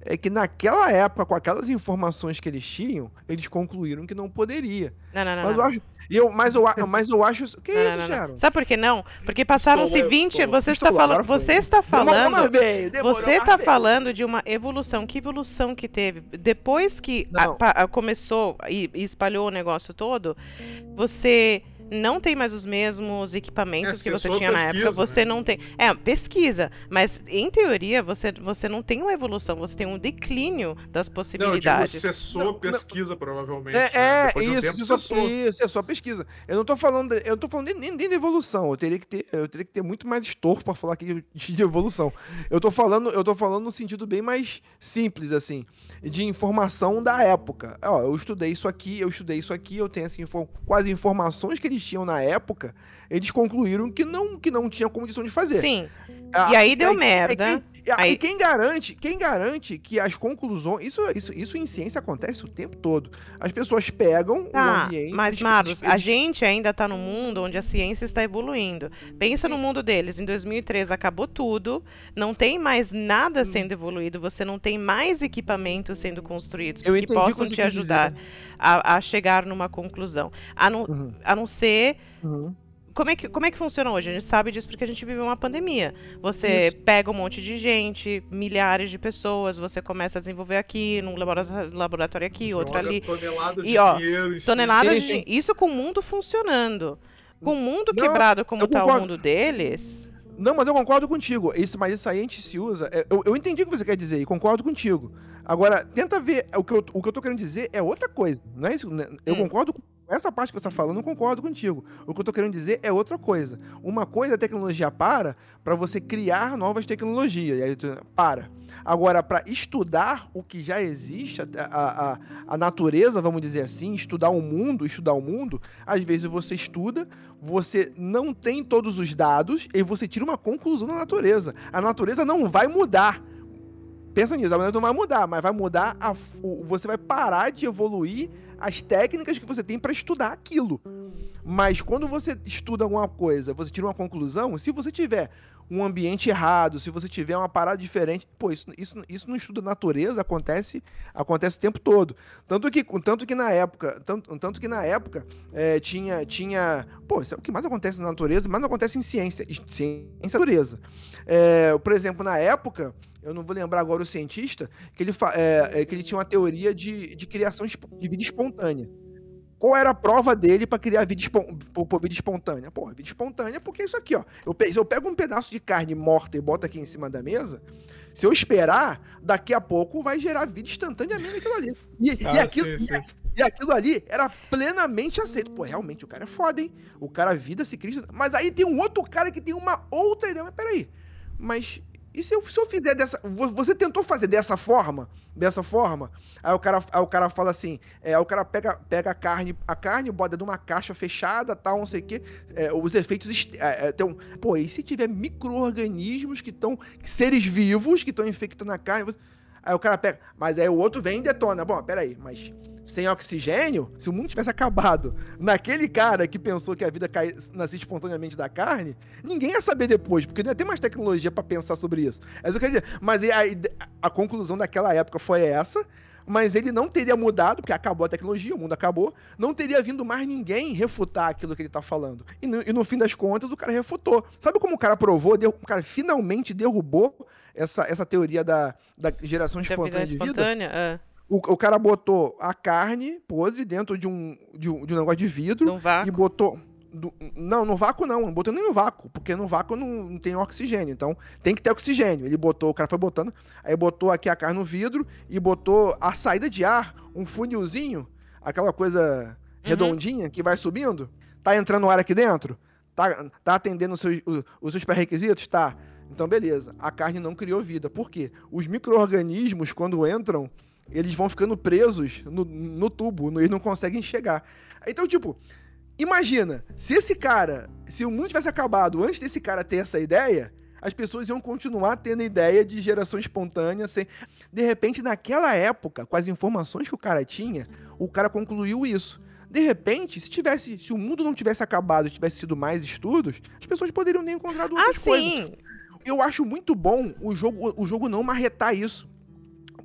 É que naquela época, com aquelas informações que eles tinham, eles concluíram que não poderia. Não, não, não. Mas eu acho. Eu, mas, eu, mas eu acho. Que Não, isso, não, não. Sharon? Sabe por que não? Porque passaram-se Pistola, 20. pistola. Você está Pistola, falando. Você está falando. veio, demorou, Você está veio. falando de uma evolução. Que evolução que teve? Depois que a- a- começou e, e espalhou o negócio todo, você não tem mais os mesmos equipamentos É, que você cessou a tinha na época. pesquisa, Você né? não tem. É, pesquisa. Mas, em teoria, você, você não tem uma evolução, você tem um declínio das Não, eu digo, possibilidades. cessou a pesquisa, provavelmente. É, né? é de um isso, tempo, isso, cessou. isso, é só pesquisa. Eu não tô falando, de- eu não tô falando nem, nem de evolução. Eu teria que ter, eu teria que ter muito mais estofo para falar aqui de, de evolução. Eu tô falando, eu tô falando no sentido bem mais simples assim, de informação da época. Ó, eu estudei isso aqui, eu estudei isso aqui, eu tenho assim, quais informações que eles tinham na época, eles concluíram que não que não tinha condição de fazer. Sim. Ah, E aí deu quem- merda. quem- e Aí- E quem garante, quem garante que as conclusões. Isso, isso, isso em ciência acontece o tempo todo. As pessoas pegam o Tá, ambiente. mas eles- Marlos, a gente ainda tá num mundo onde a ciência está evoluindo. Pensa no Sim. mundo deles. Em 2003 acabou tudo, não tem mais Hum. nada sendo evoluído, você não tem mais equipamentos sendo construídos Eu que o possam te ajudar a, a chegar numa conclusão. A não, Uhum, a não ser. uhum. Como é, que, como é que funciona hoje? A gente sabe disso porque a gente viveu uma pandemia. Você Isso. pega um monte de gente, milhares de pessoas, você começa a desenvolver aqui, num laboratório, laboratório aqui, outro ali. Toneladas E, de ó, dinheiro em cima. Toneladas Sim, sim. de. Isso com o mundo funcionando. Com o mundo Não, quebrado como tá o concordo. mundo deles. Não, mas eu concordo contigo. Isso, mas isso aí a gente se usa. é, Eu, eu entendi o que você quer dizer e concordo contigo. Agora, tenta ver. O que eu, o que eu tô querendo dizer é outra coisa. Não é isso? né? Eu Hum. concordo com essa parte que você tá falando, eu concordo contigo. O que eu tô querendo dizer é outra coisa. Uma coisa a tecnologia para para você criar novas tecnologias. E aí para. Agora, para estudar o que já existe, a, a- a natureza, vamos dizer assim, estudar o mundo, estudar o mundo, às vezes você estuda, você não tem todos os dados e você tira uma conclusão da natureza. A natureza não vai mudar. Pensa nisso, a natureza não vai mudar, mas vai mudar a, você vai parar de evoluir as técnicas que você tem para estudar aquilo. Mas quando você estuda alguma coisa, você tira uma conclusão, se você tiver um ambiente errado, se você tiver uma parada diferente, pô, isso, isso, isso no estudo da natureza acontece, acontece o tempo todo. Tanto que, tanto que na época, tanto, tanto que na época é, tinha, tinha, pô, isso é o que mais acontece na natureza, mas não acontece em ciência, ciência natureza. É, por exemplo, na época, eu não vou lembrar agora o cientista, que ele, é, é, que ele tinha uma teoria de, de criação de vida espontânea. Qual era a prova dele para criar vida, espon- vida espontânea? Pô, vida espontânea porque é isso aqui, ó. Eu, pe- eu pego um pedaço de carne morta e boto aqui em cima da mesa, se eu esperar, daqui a pouco vai gerar vida instantaneamente aquilo ali. E, e Ah, aquilo, sim, sim. e aquilo ali era plenamente aceito. Pô, realmente, o cara é foda, hein? O cara vida se cria. Mas aí tem um outro cara que tem uma outra ideia. Mas peraí. Mas e se eu, se eu fizer dessa. vo- Você tentou fazer dessa forma? Dessa forma? Aí o cara, aí o cara fala assim: é, aí o cara pega, pega a carne, a carne, bota numa caixa fechada, tal, não sei o quê. é, os efeitos. É, tem pô, e se tiver micro-organismos que estão. seres vivos que estão infectando a carne? Aí o cara pega. Mas aí o outro vem e detona. Bom, peraí, mas sem oxigênio, se o mundo tivesse acabado naquele cara que pensou que a vida cai, nascia espontaneamente da carne, ninguém ia saber depois, porque não ia ter mais tecnologia pra pensar sobre isso. É isso que eu quero dizer. Mas a, a conclusão daquela época foi essa. Mas ele não teria mudado, porque acabou a tecnologia, o mundo acabou. Não teria vindo mais ninguém refutar aquilo que ele tá falando. E no, e no fim das contas, o cara refutou. Sabe como o cara provou? Derru- O cara finalmente derrubou essa, essa teoria da, da geração vida espontânea de vida? espontânea. é. O, o cara botou a carne podre dentro de um, de um, de um negócio de vidro Num vácuo. e botou. do- não, no vácuo não, não botou nem no vácuo, porque no vácuo não, não tem oxigênio, então tem que ter oxigênio. Ele botou, o cara foi botando, aí botou aqui a carne no vidro e botou a saída de ar, um funilzinho, aquela coisa redondinha que vai subindo. Tá entrando ar aqui dentro? Tá, tá atendendo os seus, os, os seus pré-requisitos? Tá. Então, beleza. A carne não criou vida. Por quê? Os micro-organismos, quando entram, eles vão ficando presos no, no tubo, no- eles não conseguem chegar. Então, tipo, imagina, se esse cara, se o mundo tivesse acabado antes desse cara ter essa ideia, as pessoas iam continuar tendo ideia de geração espontânea sem. De repente, naquela época, com as informações que o cara tinha, o cara concluiu isso. De repente, se tivesse, se o mundo não tivesse acabado e tivesse sido mais estudos, as pessoas poderiam ter encontrado Ah, outras coisas. sim. eu acho muito bom o jogo, o jogo não marretar isso.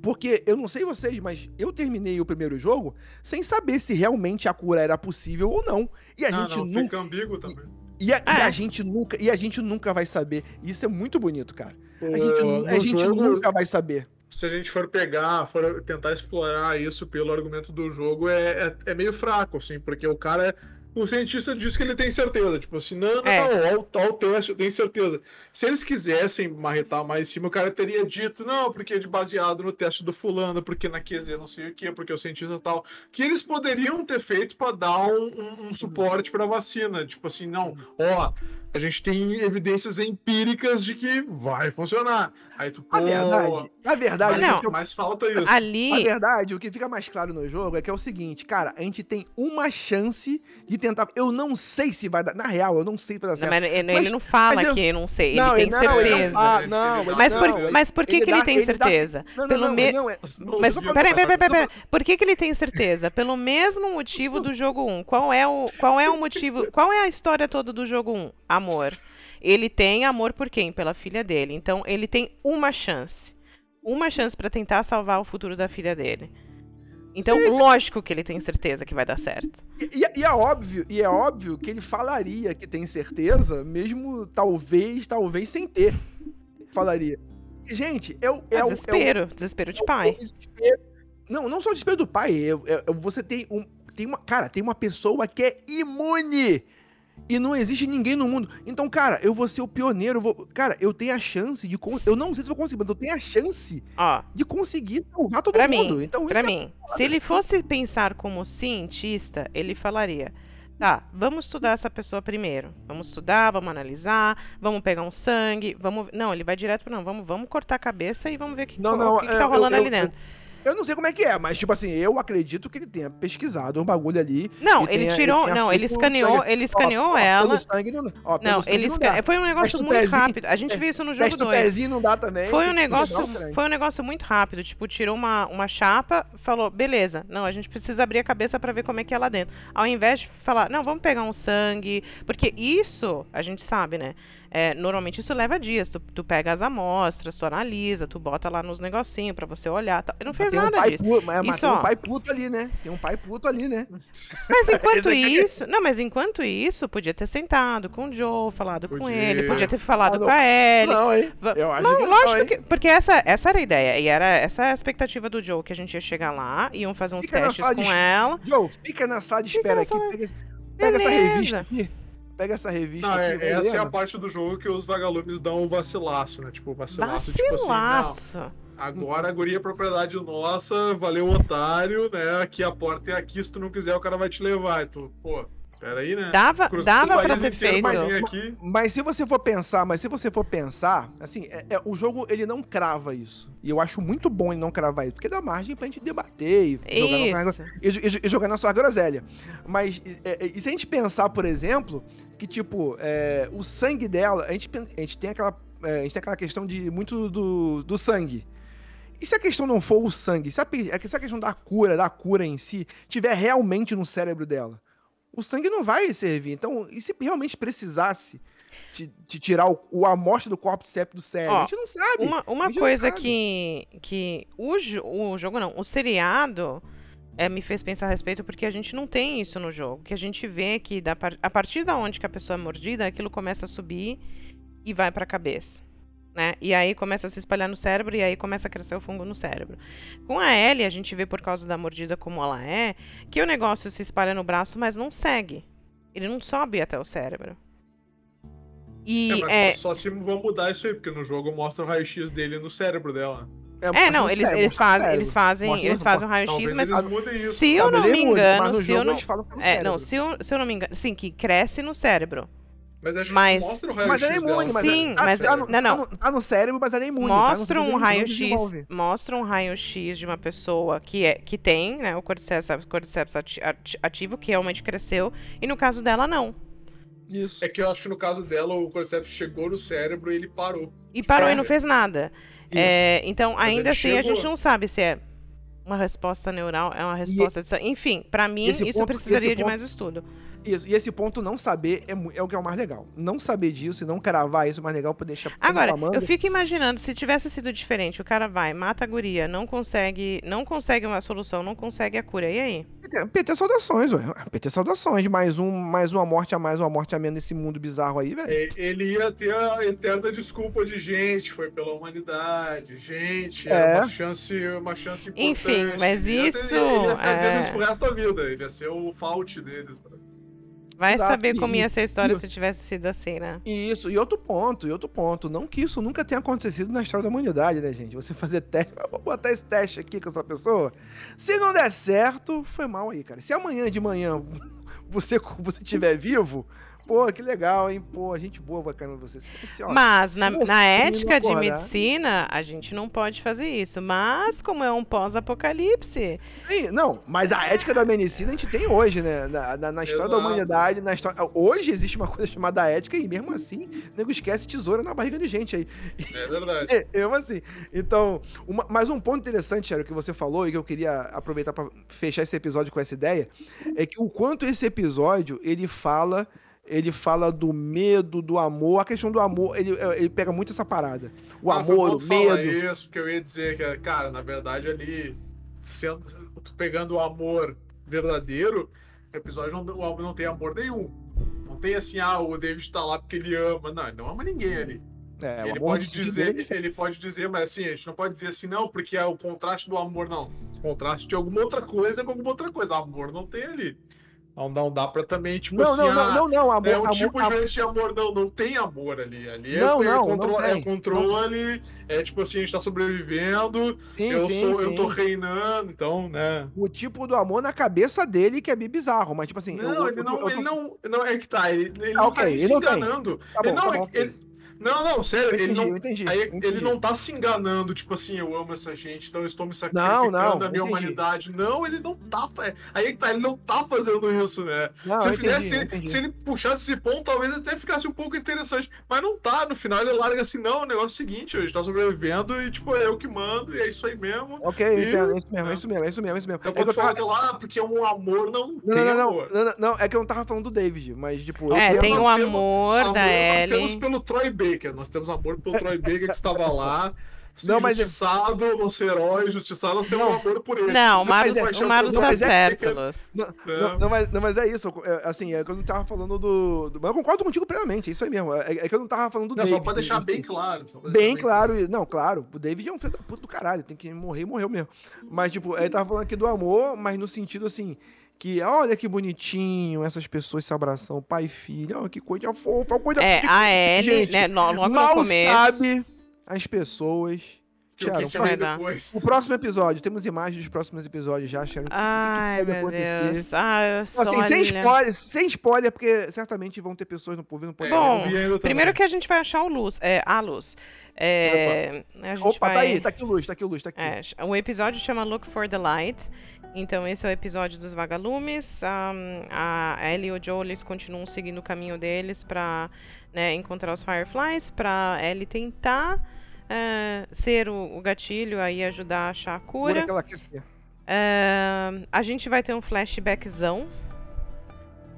Porque eu não sei vocês, mas eu terminei o primeiro jogo sem saber se realmente a cura era possível ou não. E a Ah, gente não, nunca. fica ambíguo também. E a, e É. a gente nunca, e a gente nunca vai saber. Isso é muito bonito, cara. A É, gente, a gente jogo- nunca vai saber. se a gente for pegar, for tentar explorar isso pelo argumento do jogo, é, é, é meio fraco, assim, porque o cara. O cientista diz que ele tem certeza. Tipo assim, não, não, É. não, teste eu tenho certeza. Se eles quisessem marretar mais em cima, o cara teria dito, não, porque é baseado no teste do fulano, porque na QZ não sei o quê, porque o cientista tal. Que eles poderiam ter feito pra dar um, um- um suporte pra vacina. Tipo assim, não, ó, a gente tem evidências empíricas de que vai funcionar. Aí tu, pô, A verdade, a verdade, mas, Não. o que eu- mas falta isso. Ali. a verdade, o que fica mais claro no jogo é que é o seguinte, cara, a gente tem uma chance de tentar. Eu não sei se vai dar. Na real, eu não sei se vai dar Não, certo. mas ele, Mas- ele não fala eu- que não sei, ele não, tem ele, não, ele não certeza. fala, não, mas, não, por, mas por que, ele que ele dá- tem certeza? Não, não, Pelo não, me- não, é- Mas peraí, peraí, peraí, peraí. Por que, que ele tem certeza? Pelo mesmo motivo do jogo 1. Qual é o, qual é o motivo? Qual é a história toda do jogo 1? Amor. Ele tem amor por quem? Pela filha dele. Então ele tem uma chance. Uma chance pra tentar salvar o futuro da filha dele. Então, lógico que ele tem certeza que vai dar certo. E, e- é óbvio, e é óbvio que ele falaria que tem certeza, mesmo talvez, talvez sem ter. Falaria. Gente, é o. É, É o, é o- desespero, desespero de é pai. desespero- Não, não só o desespero do pai. é- você tem um. Tem uma, cara, tem uma pessoa que é imune. E não existe ninguém no mundo. Então, cara, eu vou ser o pioneiro. eu Vou, cara, eu tenho a chance de. con- Eu não sei se vou conseguir, mas eu tenho a chance Ó, de conseguir salvar todo Pra mundo. mim, então, Pra é mim, se ele fosse pensar como cientista, ele falaria: tá, vamos estudar essa pessoa primeiro. Vamos estudar, vamos analisar, vamos pegar um sangue, vamos. Não, ele vai direto pro não, vamos, vamos cortar a cabeça e vamos ver o que, Não, não, que, que é, tá eu- rolando eu- ali dentro. Eu não sei como é que é, mas, tipo assim, eu acredito que ele tenha pesquisado um bagulho ali. Não, ele tenha- tirou. tenha não, ele escaneou, ele Ó, escaneou ó, ela. Pelo sangue não, ó, Não, sangue ele não esca... dá. Foi um negócio muito pezinho, rápido. A gente viu isso no jogo do 2. pezinho não dá também. Foi um negócio, foi um negócio muito rápido, tipo, tirou uma, uma chapa, falou, beleza, não, a gente precisa abrir a cabeça pra ver como é que é lá dentro. Ao invés de falar, não, vamos pegar um sangue, porque isso, a gente sabe, né? É, normalmente isso leva dias. Tu, tu pega as amostras, tu analisa, tu bota lá nos negocinhos pra você olhar. Tal. Ele não fez tem um nada pai disso. puto, mas, mas Isso, tem um pai puto ali, né? Tem um pai puto ali, né? Mas enquanto isso. Não, mas enquanto isso, podia ter sentado com o Joe, falado com Podia. ele, podia ter falado Ah, não. com a Ellie. Não, hein? Eu acho não, que não, lógico hein? que. Porque essa, essa era a ideia. E era essa a expectativa do Joe, que a gente ia chegar lá, iam fazer uns Fica testes com de- ela. Joe, fica na sala de Fica espera aqui. sala- Pega, pega essa revista aqui. Pega essa revista Não, é- aqui. essa é a parte do jogo que os vagalumes dão o vacilaço, né? Tipo, o vacilaço, tipo assim, não, Vacilaço. agora a guria é propriedade nossa, valeu otário, né? Aqui a porta é aqui, se tu não quiser o cara vai te levar. E tu, pô, peraí, né? Dava, dava pra pra feito. aqui. Mas se você for pensar, mas se você for pensar, assim, é- é- o jogo ele não crava isso. E eu acho muito bom ele não cravar isso, porque dá margem pra gente debater e jogar nossa, Isso. e, e- e jogar na sua groselha. Mas é, é, e se a gente pensar, por exemplo, que tipo, é, o sangue dela, a gente, a gente tem aquela. é, a gente tem aquela questão de muito do, do sangue. E se a questão não for o sangue, se a, pe- se a questão da cura, da cura em si, tiver realmente no cérebro dela, o sangue não vai servir. Então, e se realmente precisasse de, de tirar o, o amostra do corpo de septo do cérebro? Ó, a gente não sabe. Uma, uma coisa que, que o, jo- o jogo não, o seriado é, me fez pensar a respeito porque a gente não tem isso no jogo. Que a gente vê que da, a partir da onde que a pessoa é mordida, aquilo começa a subir e vai pra cabeça. Né? E aí começa a se espalhar no cérebro e aí começa a crescer o fungo no cérebro. Com a Ellie, a gente vê por causa da mordida como ela é, que o negócio se espalha no braço, mas não segue. Ele não sobe até o cérebro. E É, mas é, só se vão mudar isso aí, porque no jogo mostra o raio-x dele no cérebro dela. É, não, no eles, cérebro, eles cérebro. eles fazem, Mostra eles fazem um Talvez raio-x, mas eles mudem isso. se eu não me engano, mas no se eu não, é, não, se eu, se eu não me engano, sim, que cresce no cérebro. Mas acho Mas- que mostra o Mas raio-x ela é imune, dela. mas Sim, tá, mas- tá no, não, não. Tá no, tá no cérebro, mas ela é imune. tá Mostra um não raio-x, mostra um raio-x de uma pessoa que é que tem, né, o cordyceps, cordyceps ati- ati- ativo que realmente cresceu, e no caso dela não. Isso. É que eu acho que no caso dela, o Cordyceps chegou no cérebro e ele parou. E parou É. e não fez nada. É, então, Mas ainda assim, a chegou. gente não sabe se é uma resposta neural, é uma resposta. de... Enfim, pra mim, esse isso ponto- precisaria de ponto- mais estudo. Isso, e esse ponto não saber é, é o que é o mais legal. Não saber disso e não cravar isso é mais legal pra deixar Agora, eu fico imaginando, se tivesse sido diferente, o cara vai, mata a guria, não consegue, não consegue uma solução, não consegue a cura, e aí? PT, PT saudações, ué. PT saudações. Mais, um, mais uma morte a mais, uma morte a menos nesse mundo bizarro aí, velho. E- Ele ia ter a eterna desculpa de gente, foi pela humanidade, gente, É. era uma chance, uma chance importante. Enfim, mas Ele ia ter- isso, Ele ia ficar dizendo é. isso pro resto da vida, ele ia ser o fault deles. né? Vai Exato, saber como ia ser a história e- se tivesse sido assim, né? Isso, e outro ponto, e outro ponto. Não que isso nunca tenha acontecido na história da humanidade, né, gente? Você fazer teste. Vou botar esse teste aqui com essa pessoa. Se não der certo, foi mal aí, cara. Se amanhã de manhã você, você estiver vivo, pô, que legal, hein? Pô, gente boa bacana você. Você fala assim, ó, Mas na, na ética de acordar- medicina, a gente não pode fazer isso. Mas como é um pós-apocalipse, Sim, não, mas a ética da medicina a gente tem hoje, né? Na, na- na história da Exato. humanidade, na história. Hoje existe uma coisa chamada ética e mesmo assim, o nego esquece tesoura na barriga de gente aí. É verdade. É, mesmo assim. Então, uma, mais um ponto interessante, Sharon, que você falou e que eu queria aproveitar pra fechar esse episódio com essa ideia, é que o quanto esse episódio, ele fala, ele fala do medo, do amor, a questão do amor, ele, ele pega muito essa parada. O amor, o medo. isso, porque eu ia dizer que, cara, na verdade ali, sendo, tu pegando o amor verdadeiro, o episódio não, não tem amor nenhum. Não tem assim, ah, o David tá lá porque ele ama. Não, ele não ama ninguém ali. É, o ele amor pode dizer, dele- ele pode dizer, mas assim, a gente não pode dizer assim, não, porque é o contraste do amor, não. O contraste de alguma outra coisa é com alguma outra coisa. Amor não tem ali. Não, não dá pra também, tipo Não, assim, não, ah, não, não, não, amor, é um amor, tipo amor- de amor, não, não tem amor ali. Ali é, Não, é, não, contro- não é controle, é tipo assim, a gente tá sobrevivendo, Sim, eu sim, sou, eu sim. tô reinando, então, né? O tipo do amor na cabeça dele que é bem bizarro, mas tipo assim. Não, eu- ele eu- não, eu- ele não, não é que tá, ele, ele Ah, não ok, tá ele se não enganando. Tá ele bom, não, tá bom, ele- não, não, sério, Eu ele entendi, não, entendi, aí, entendi. ele não tá se enganando, tipo assim, eu amo essa gente, então eu estou me sacrificando não, a minha entendi. humanidade. Não, ele não tá. Aí é que tá, ele não tá fazendo isso, né? Não, se eu ele fizesse, entendi, se eu ele, entendi. se ele puxasse esse ponto, talvez até ficasse um pouco interessante. Mas não tá, no final ele larga assim, não, o negócio é o seguinte, a gente tá sobrevivendo e, tipo, é eu que mando, e é isso aí mesmo. Ok, E- entendo, é isso mesmo, é isso mesmo, é isso mesmo, é isso mesmo. É eu quando fala tava- que lá, porque é um amor, não, Não, tem não, não, amor. não, não, não, é que eu não tava falando do David, mas tipo. é, eu tem nós o temos amor, Amor da nós temos Ellie. pelo Troy Baker, nós temos amor pelo Troy Baker que estava lá. Não, mas- injustiçado, nosso herói, injustiçado, nós temos Não. amor por ele. Não, o Não, mas Marlos, é- o Marlos tá é-. Não, É. não, não, mas, não, mas é isso, é, assim, é que eu não tava falando do, do- Mas eu concordo contigo plenamente, é isso aí mesmo. É, é que eu não tava falando do Não, David. só pra deixar assim. bem claro. Bem deixar claro, e- não, claro, o David é um filho da puta do caralho, tem que morrer, morreu mesmo. Mas, tipo, ele tava falando aqui do amor, mas no sentido assim, que olha que bonitinho essas pessoas se abraçam, pai e filho, olha que coisa fofa, coisa É, a Ellie, Gente, né, no- logo no mal começo. sabe as pessoas. Que o que Sharon, que depois? o próximo episódio, temos imagens dos próximos episódios já, Sharon. o que- o que, Ai, que pode meu acontecer? Deus. Ah, eu sou Assim, sem spoiler, sem spoiler, porque certamente vão ter pessoas no povo É, podcast. Bom. Primeiro que a gente vai achar o Luz, é, a Luz. É, a gente Opa, vai... tá aí, tá aqui luz, tá aqui luz, tá aqui. É, o episódio chama Look for the Light. Então, esse é o episódio dos vagalumes. Um, a Ellie e o Joe eles continuam seguindo o caminho deles pra né, encontrar os Fireflies. Pra Ellie tentar eh, ser o, o gatilho aí ajudar a achar a Cura cura. que ela quer ser. Eh, a gente vai ter um flashbackzão.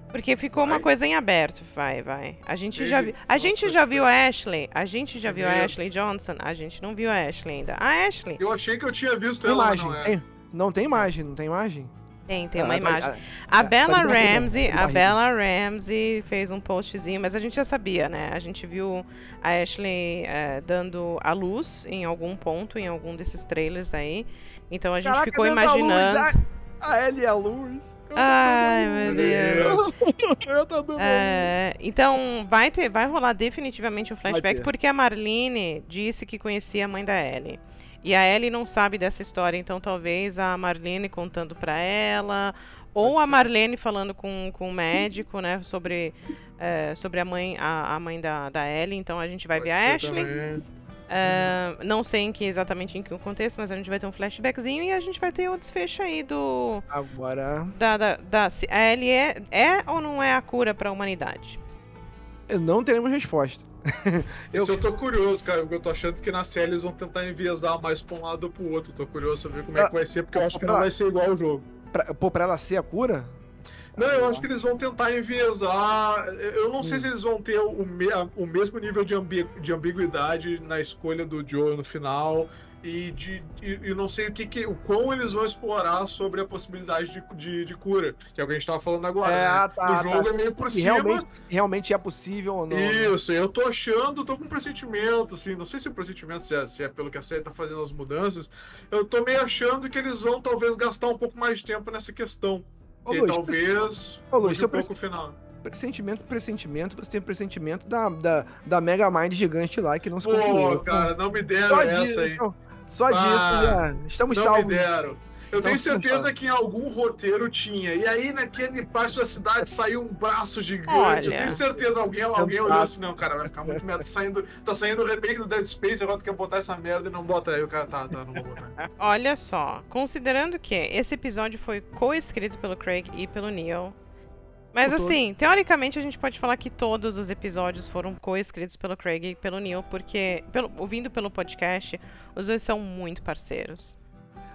Porque ficou uma Vai? coisa em aberto, vai, vai. A gente já viu, a gente já viu a Ashley, a gente já viu a. Ashley Johnson, a gente não viu a Ashley ainda. A Ashley Eu achei que eu tinha visto ela, mas imagem, não é. Não tem imagem, não tem imagem? tem, tem Ah, uma tá- imagem. ah, A tá Bella Ramsey, tá de a. Bella Ramsey fez um postzinho, mas a gente já sabia, né? A gente viu a Ashley eh, dando a luz em algum ponto, em algum desses trailers aí. Então a gente Caraca, ficou imaginando. luz, a, a Ellie é a luz. Eu Ai, meu. Deus. Eu tô dando luz. É, então vai ter, vai rolar definitivamente um flashback porque a Marlene disse que conhecia a mãe da Ellie. E a Ellie não sabe dessa história, então talvez a Marlene contando pra ela, ou a. Marlene falando com, com o médico, né, sobre, é, sobre a mãe, a, a mãe da, da Ellie. Então a gente vai Pode ver a Ashley. É, não sei em que exatamente em que contexto, mas a gente vai ter um flashbackzinho e a gente vai ter o desfecho aí do Agora, da, da, da se a Ellie é, é ou não é a cura pra humanidade? não teremos resposta. Eu... Isso eu tô curioso, cara, porque eu tô achando que na série eles vão tentar enviesar mais pra um lado ou pro outro. Tô curioso pra ver como é que vai ser, porque eu acho que não vai ser igual o jogo. Pra, pô, pra ela ser a cura? Não, eu acho que eles vão tentar enviesar. Eu não sei se eles vão ter o, me, o mesmo nível de, ambi, de ambiguidade na escolha do Joe no final e de e, não sei o que, que o quão eles vão explorar sobre a possibilidade de, de, de cura, que é o que a gente tava falando agora. É, né? tá, o jogo tá. é meio por cima. Realmente, realmente é possível ou não? Né? Isso, eu tô achando, tô com um pressentimento, assim, não sei se o pressentimento se é, se é pelo que a série tá fazendo as mudanças, eu tô meio achando que eles vão talvez gastar um pouco mais de tempo nessa questão. Ô, e Luiz, talvez Ô, Luiz, um pouco final pressentimento, pressentimento, você tem pressentimento da, da, da Mega Mind gigante lá que não se Pô, cara, não me deram Só essa aí. Então, só ah, disso, já. Estamos não salvos. Me deram. Eu então, tenho certeza que em algum roteiro tinha. E aí, naquele parte da cidade, saiu um braço gigante. Olha. Eu tenho certeza alguém, alguém olhou assim, não, cara, vai ficar muito merda. Tá saindo, tá saindo o remake do Dead Space, agora tu quer botar essa merda e não bota aí. O cara, tá, tá, não vou botar. Olha só, considerando que esse episódio foi co-escrito pelo Craig e pelo Neil, mas assim, teoricamente a gente pode falar que todos os episódios foram co-escritos pelo Craig e pelo Neil, porque, pelo, ouvindo pelo podcast, os dois são muito parceiros.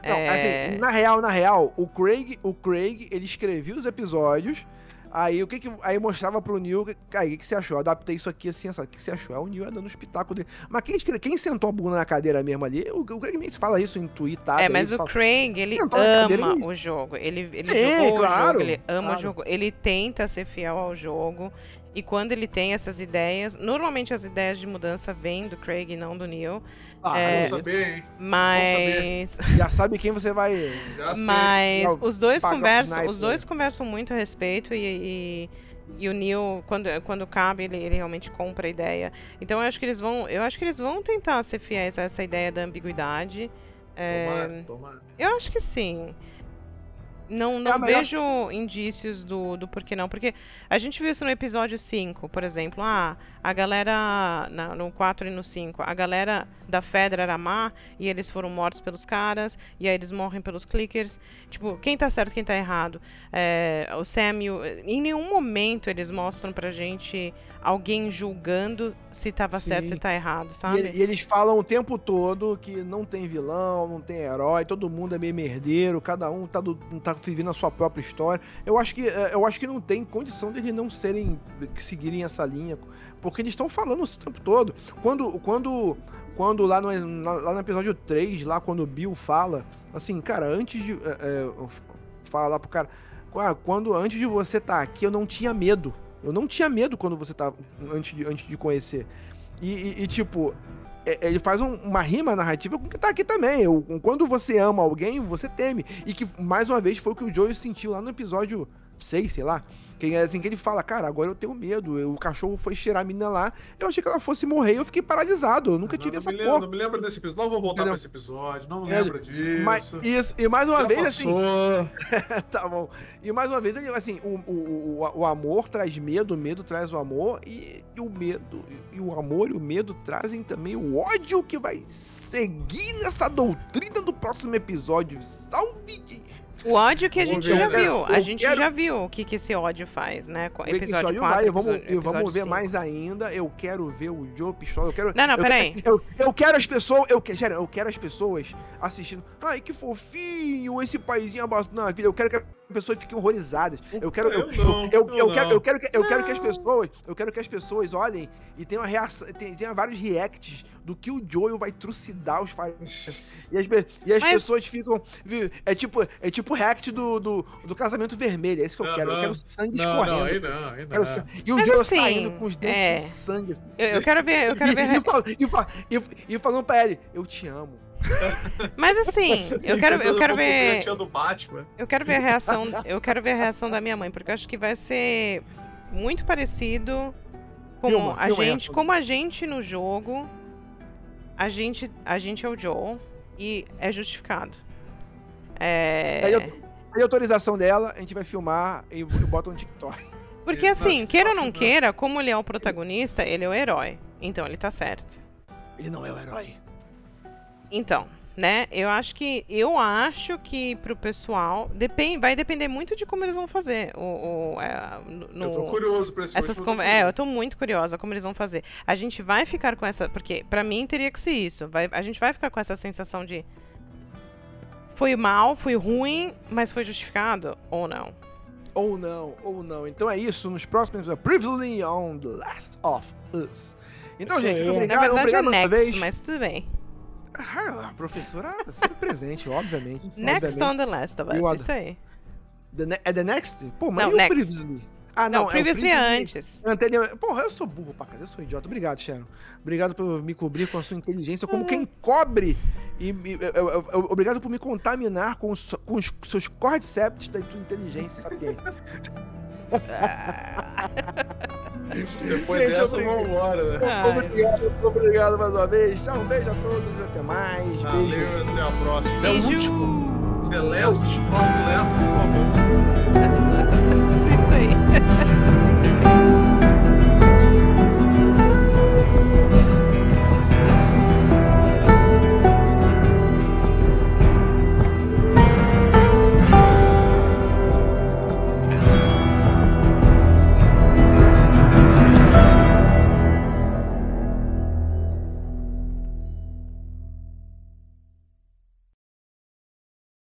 Não, é... assim, na real, na real, o Craig, o Craig, ele escrevia os episódios Aí o que que. Aí mostrava pro Neil. Aí, o que, que você achou? Eu adaptei isso aqui assim, sabe? O que, que você achou? Aí o Neil ia dando um espetáculo dele. Mas quem, quem sentou a bunda na cadeira mesmo ali? O, o Craig Mendes fala isso em Twitter. É, mas o fala, Craig, ele ama o jogo. Ele, ele Sim, claro, o jogo, ele ama claro. o jogo. Ele tenta ser fiel ao jogo. E quando ele tem essas ideias, normalmente as ideias de mudança vêm do Craig e não do Neil. Ah, é, saber, hein? Mas. Já sabe quem você vai. Já mas sei. os dois conversam, os dois conversam muito a respeito e, e, e, o Neil, quando, quando cabe, ele, ele realmente compra a ideia. Então eu acho que eles vão. Eu acho que eles vão tentar ser fiéis a essa ideia da ambiguidade. É, tomara, tomara. Eu acho que sim. Não, não é, vejo indícios do, do porquê não. Porque a gente viu isso no episódio 5, por exemplo. Ah, a galera. Na, no 4 e no 5. A galera da Fedra era má e eles foram mortos pelos caras. E aí eles morrem pelos clickers. Tipo, quem tá certo, quem tá errado? É, o Samuel. Em nenhum momento eles mostram pra gente alguém julgando se tava Sim. certo, se tá errado, sabe? E, e, eles falam o tempo todo que não tem vilão, não tem herói, todo mundo é meio merdeiro, cada um tá, do, tá vivendo a sua própria história. Eu acho que, é, eu acho que não tem condição deles não serem, seguirem essa linha, porque eles estão falando o tempo todo. Quando, quando, quando lá no, lá no episódio 3, lá quando o Bill fala, assim, cara, antes de. É, é, fala lá pro cara. Ah, quando antes de você estar tá aqui, eu não tinha medo. Eu não tinha medo quando você tava. antes de, antes de conhecer. E, e, e tipo, é, ele faz um, uma rima narrativa com o que tá aqui também. Eu, quando você ama alguém, você teme. E que, mais uma vez, foi o que o Joey sentiu lá no episódio 6, sei lá. Que é assim que ele fala, cara, agora eu tenho medo. Eu, o cachorro foi cheirar a menina lá. Eu achei que ela fosse morrer e eu fiquei paralisado. Eu nunca não, tive não essa me lembro, Não me lembro desse episódio. Não vou voltar Entendeu? pra esse episódio. Não é, lembro disso. Mas, isso, e mais uma Já vez, assim, passou. assim. tá bom. E mais uma vez, assim, o, o, o, o amor traz medo, o medo traz o amor. E, e o medo, e o amor e o medo trazem também o ódio que vai seguir nessa doutrina do próximo episódio. Salve! O ódio que a gente já viu. A gente quero... já viu o que, que esse ódio faz, né? Episódio 4, vai, vamos, episódio, vamos ver 5. mais ainda. Eu quero ver o Joe Pistola. Eu quero, não, não, peraí. Eu, eu, quero as pessoas. Eu, sério, eu quero as pessoas assistindo. Ai, que fofinho, esse paizinho abandonado na vida. Eu quero que pessoas fiquem horrorizadas. Eu quero eu, eu, não, eu, eu, eu quero eu quero que, eu quero que as pessoas, eu quero que as pessoas olhem e tenham uma reação, tenham, vários reacts do que o Joel vai trucidar os farinhas. E as, e as Mas... pessoas ficam é tipo é tipo react do, do, do casamento vermelho, é isso que eu quero. Eu quero sangue não, escorrendo. Não, aí não, aí não. E o Joel assim, saindo com os dentes é... de sangue assim. Eu, eu, quero ver, eu quero ver. E, e, e, e falando pra ele, eu te amo. Mas assim, eu quero, eu quero ver. Do Batman. Eu quero ver a reação. Eu quero ver a reação da minha mãe, porque eu acho que vai ser muito parecido com filma, a filma gente, como a gente no jogo. A gente, a gente é o Joe e é justificado. É. Aí, autorização dela, a gente vai filmar e, bota no TikTok. Porque assim, não, queira ou não queira, como ele é o protagonista, ele é o herói. Então ele tá certo. Ele não é o herói. Então, né? Eu acho que eu acho que pro pessoal depende, vai depender muito de como eles vão fazer. O, o é, no, Eu tô curioso pra esse essas con- é, eu tô muito curiosa como eles vão fazer. A gente vai ficar com essa, porque pra mim teria que ser isso. Vai, a gente vai ficar com essa sensação de foi mal, foi ruim, mas foi justificado ou não? Ou não, ou não. Então é isso. Nos próximos episódios. Previously on The Last of Us. Então, gente, muito Na obrigado. verdade obrigado é mais uma next, vez. mas tudo bem. Ah, a professora sempre presente, obviamente. Next obviamente. on the Last of Us, isso aí. The é The Next? Pô, mas Não, e o. Previously? Ah, Não, não, é previously é antes. Anterior... Porra, eu sou burro pra casa, eu sou idiota. Obrigado, Sharon. Obrigado por me cobrir com a sua inteligência, como quem cobre. E, e- eu- eu- eu- obrigado por me contaminar com os, com os seus cordyceps da tua inteligência e sapiência. Depois Gente, dessa, vamos embora, né? Ai. Obrigado, obrigado mais uma vez. Tchau, um beijo a todos, até mais. Beijo. Valeu, até a próxima. Até o Beijo. último. The Last of the Last of Us. Isso aí.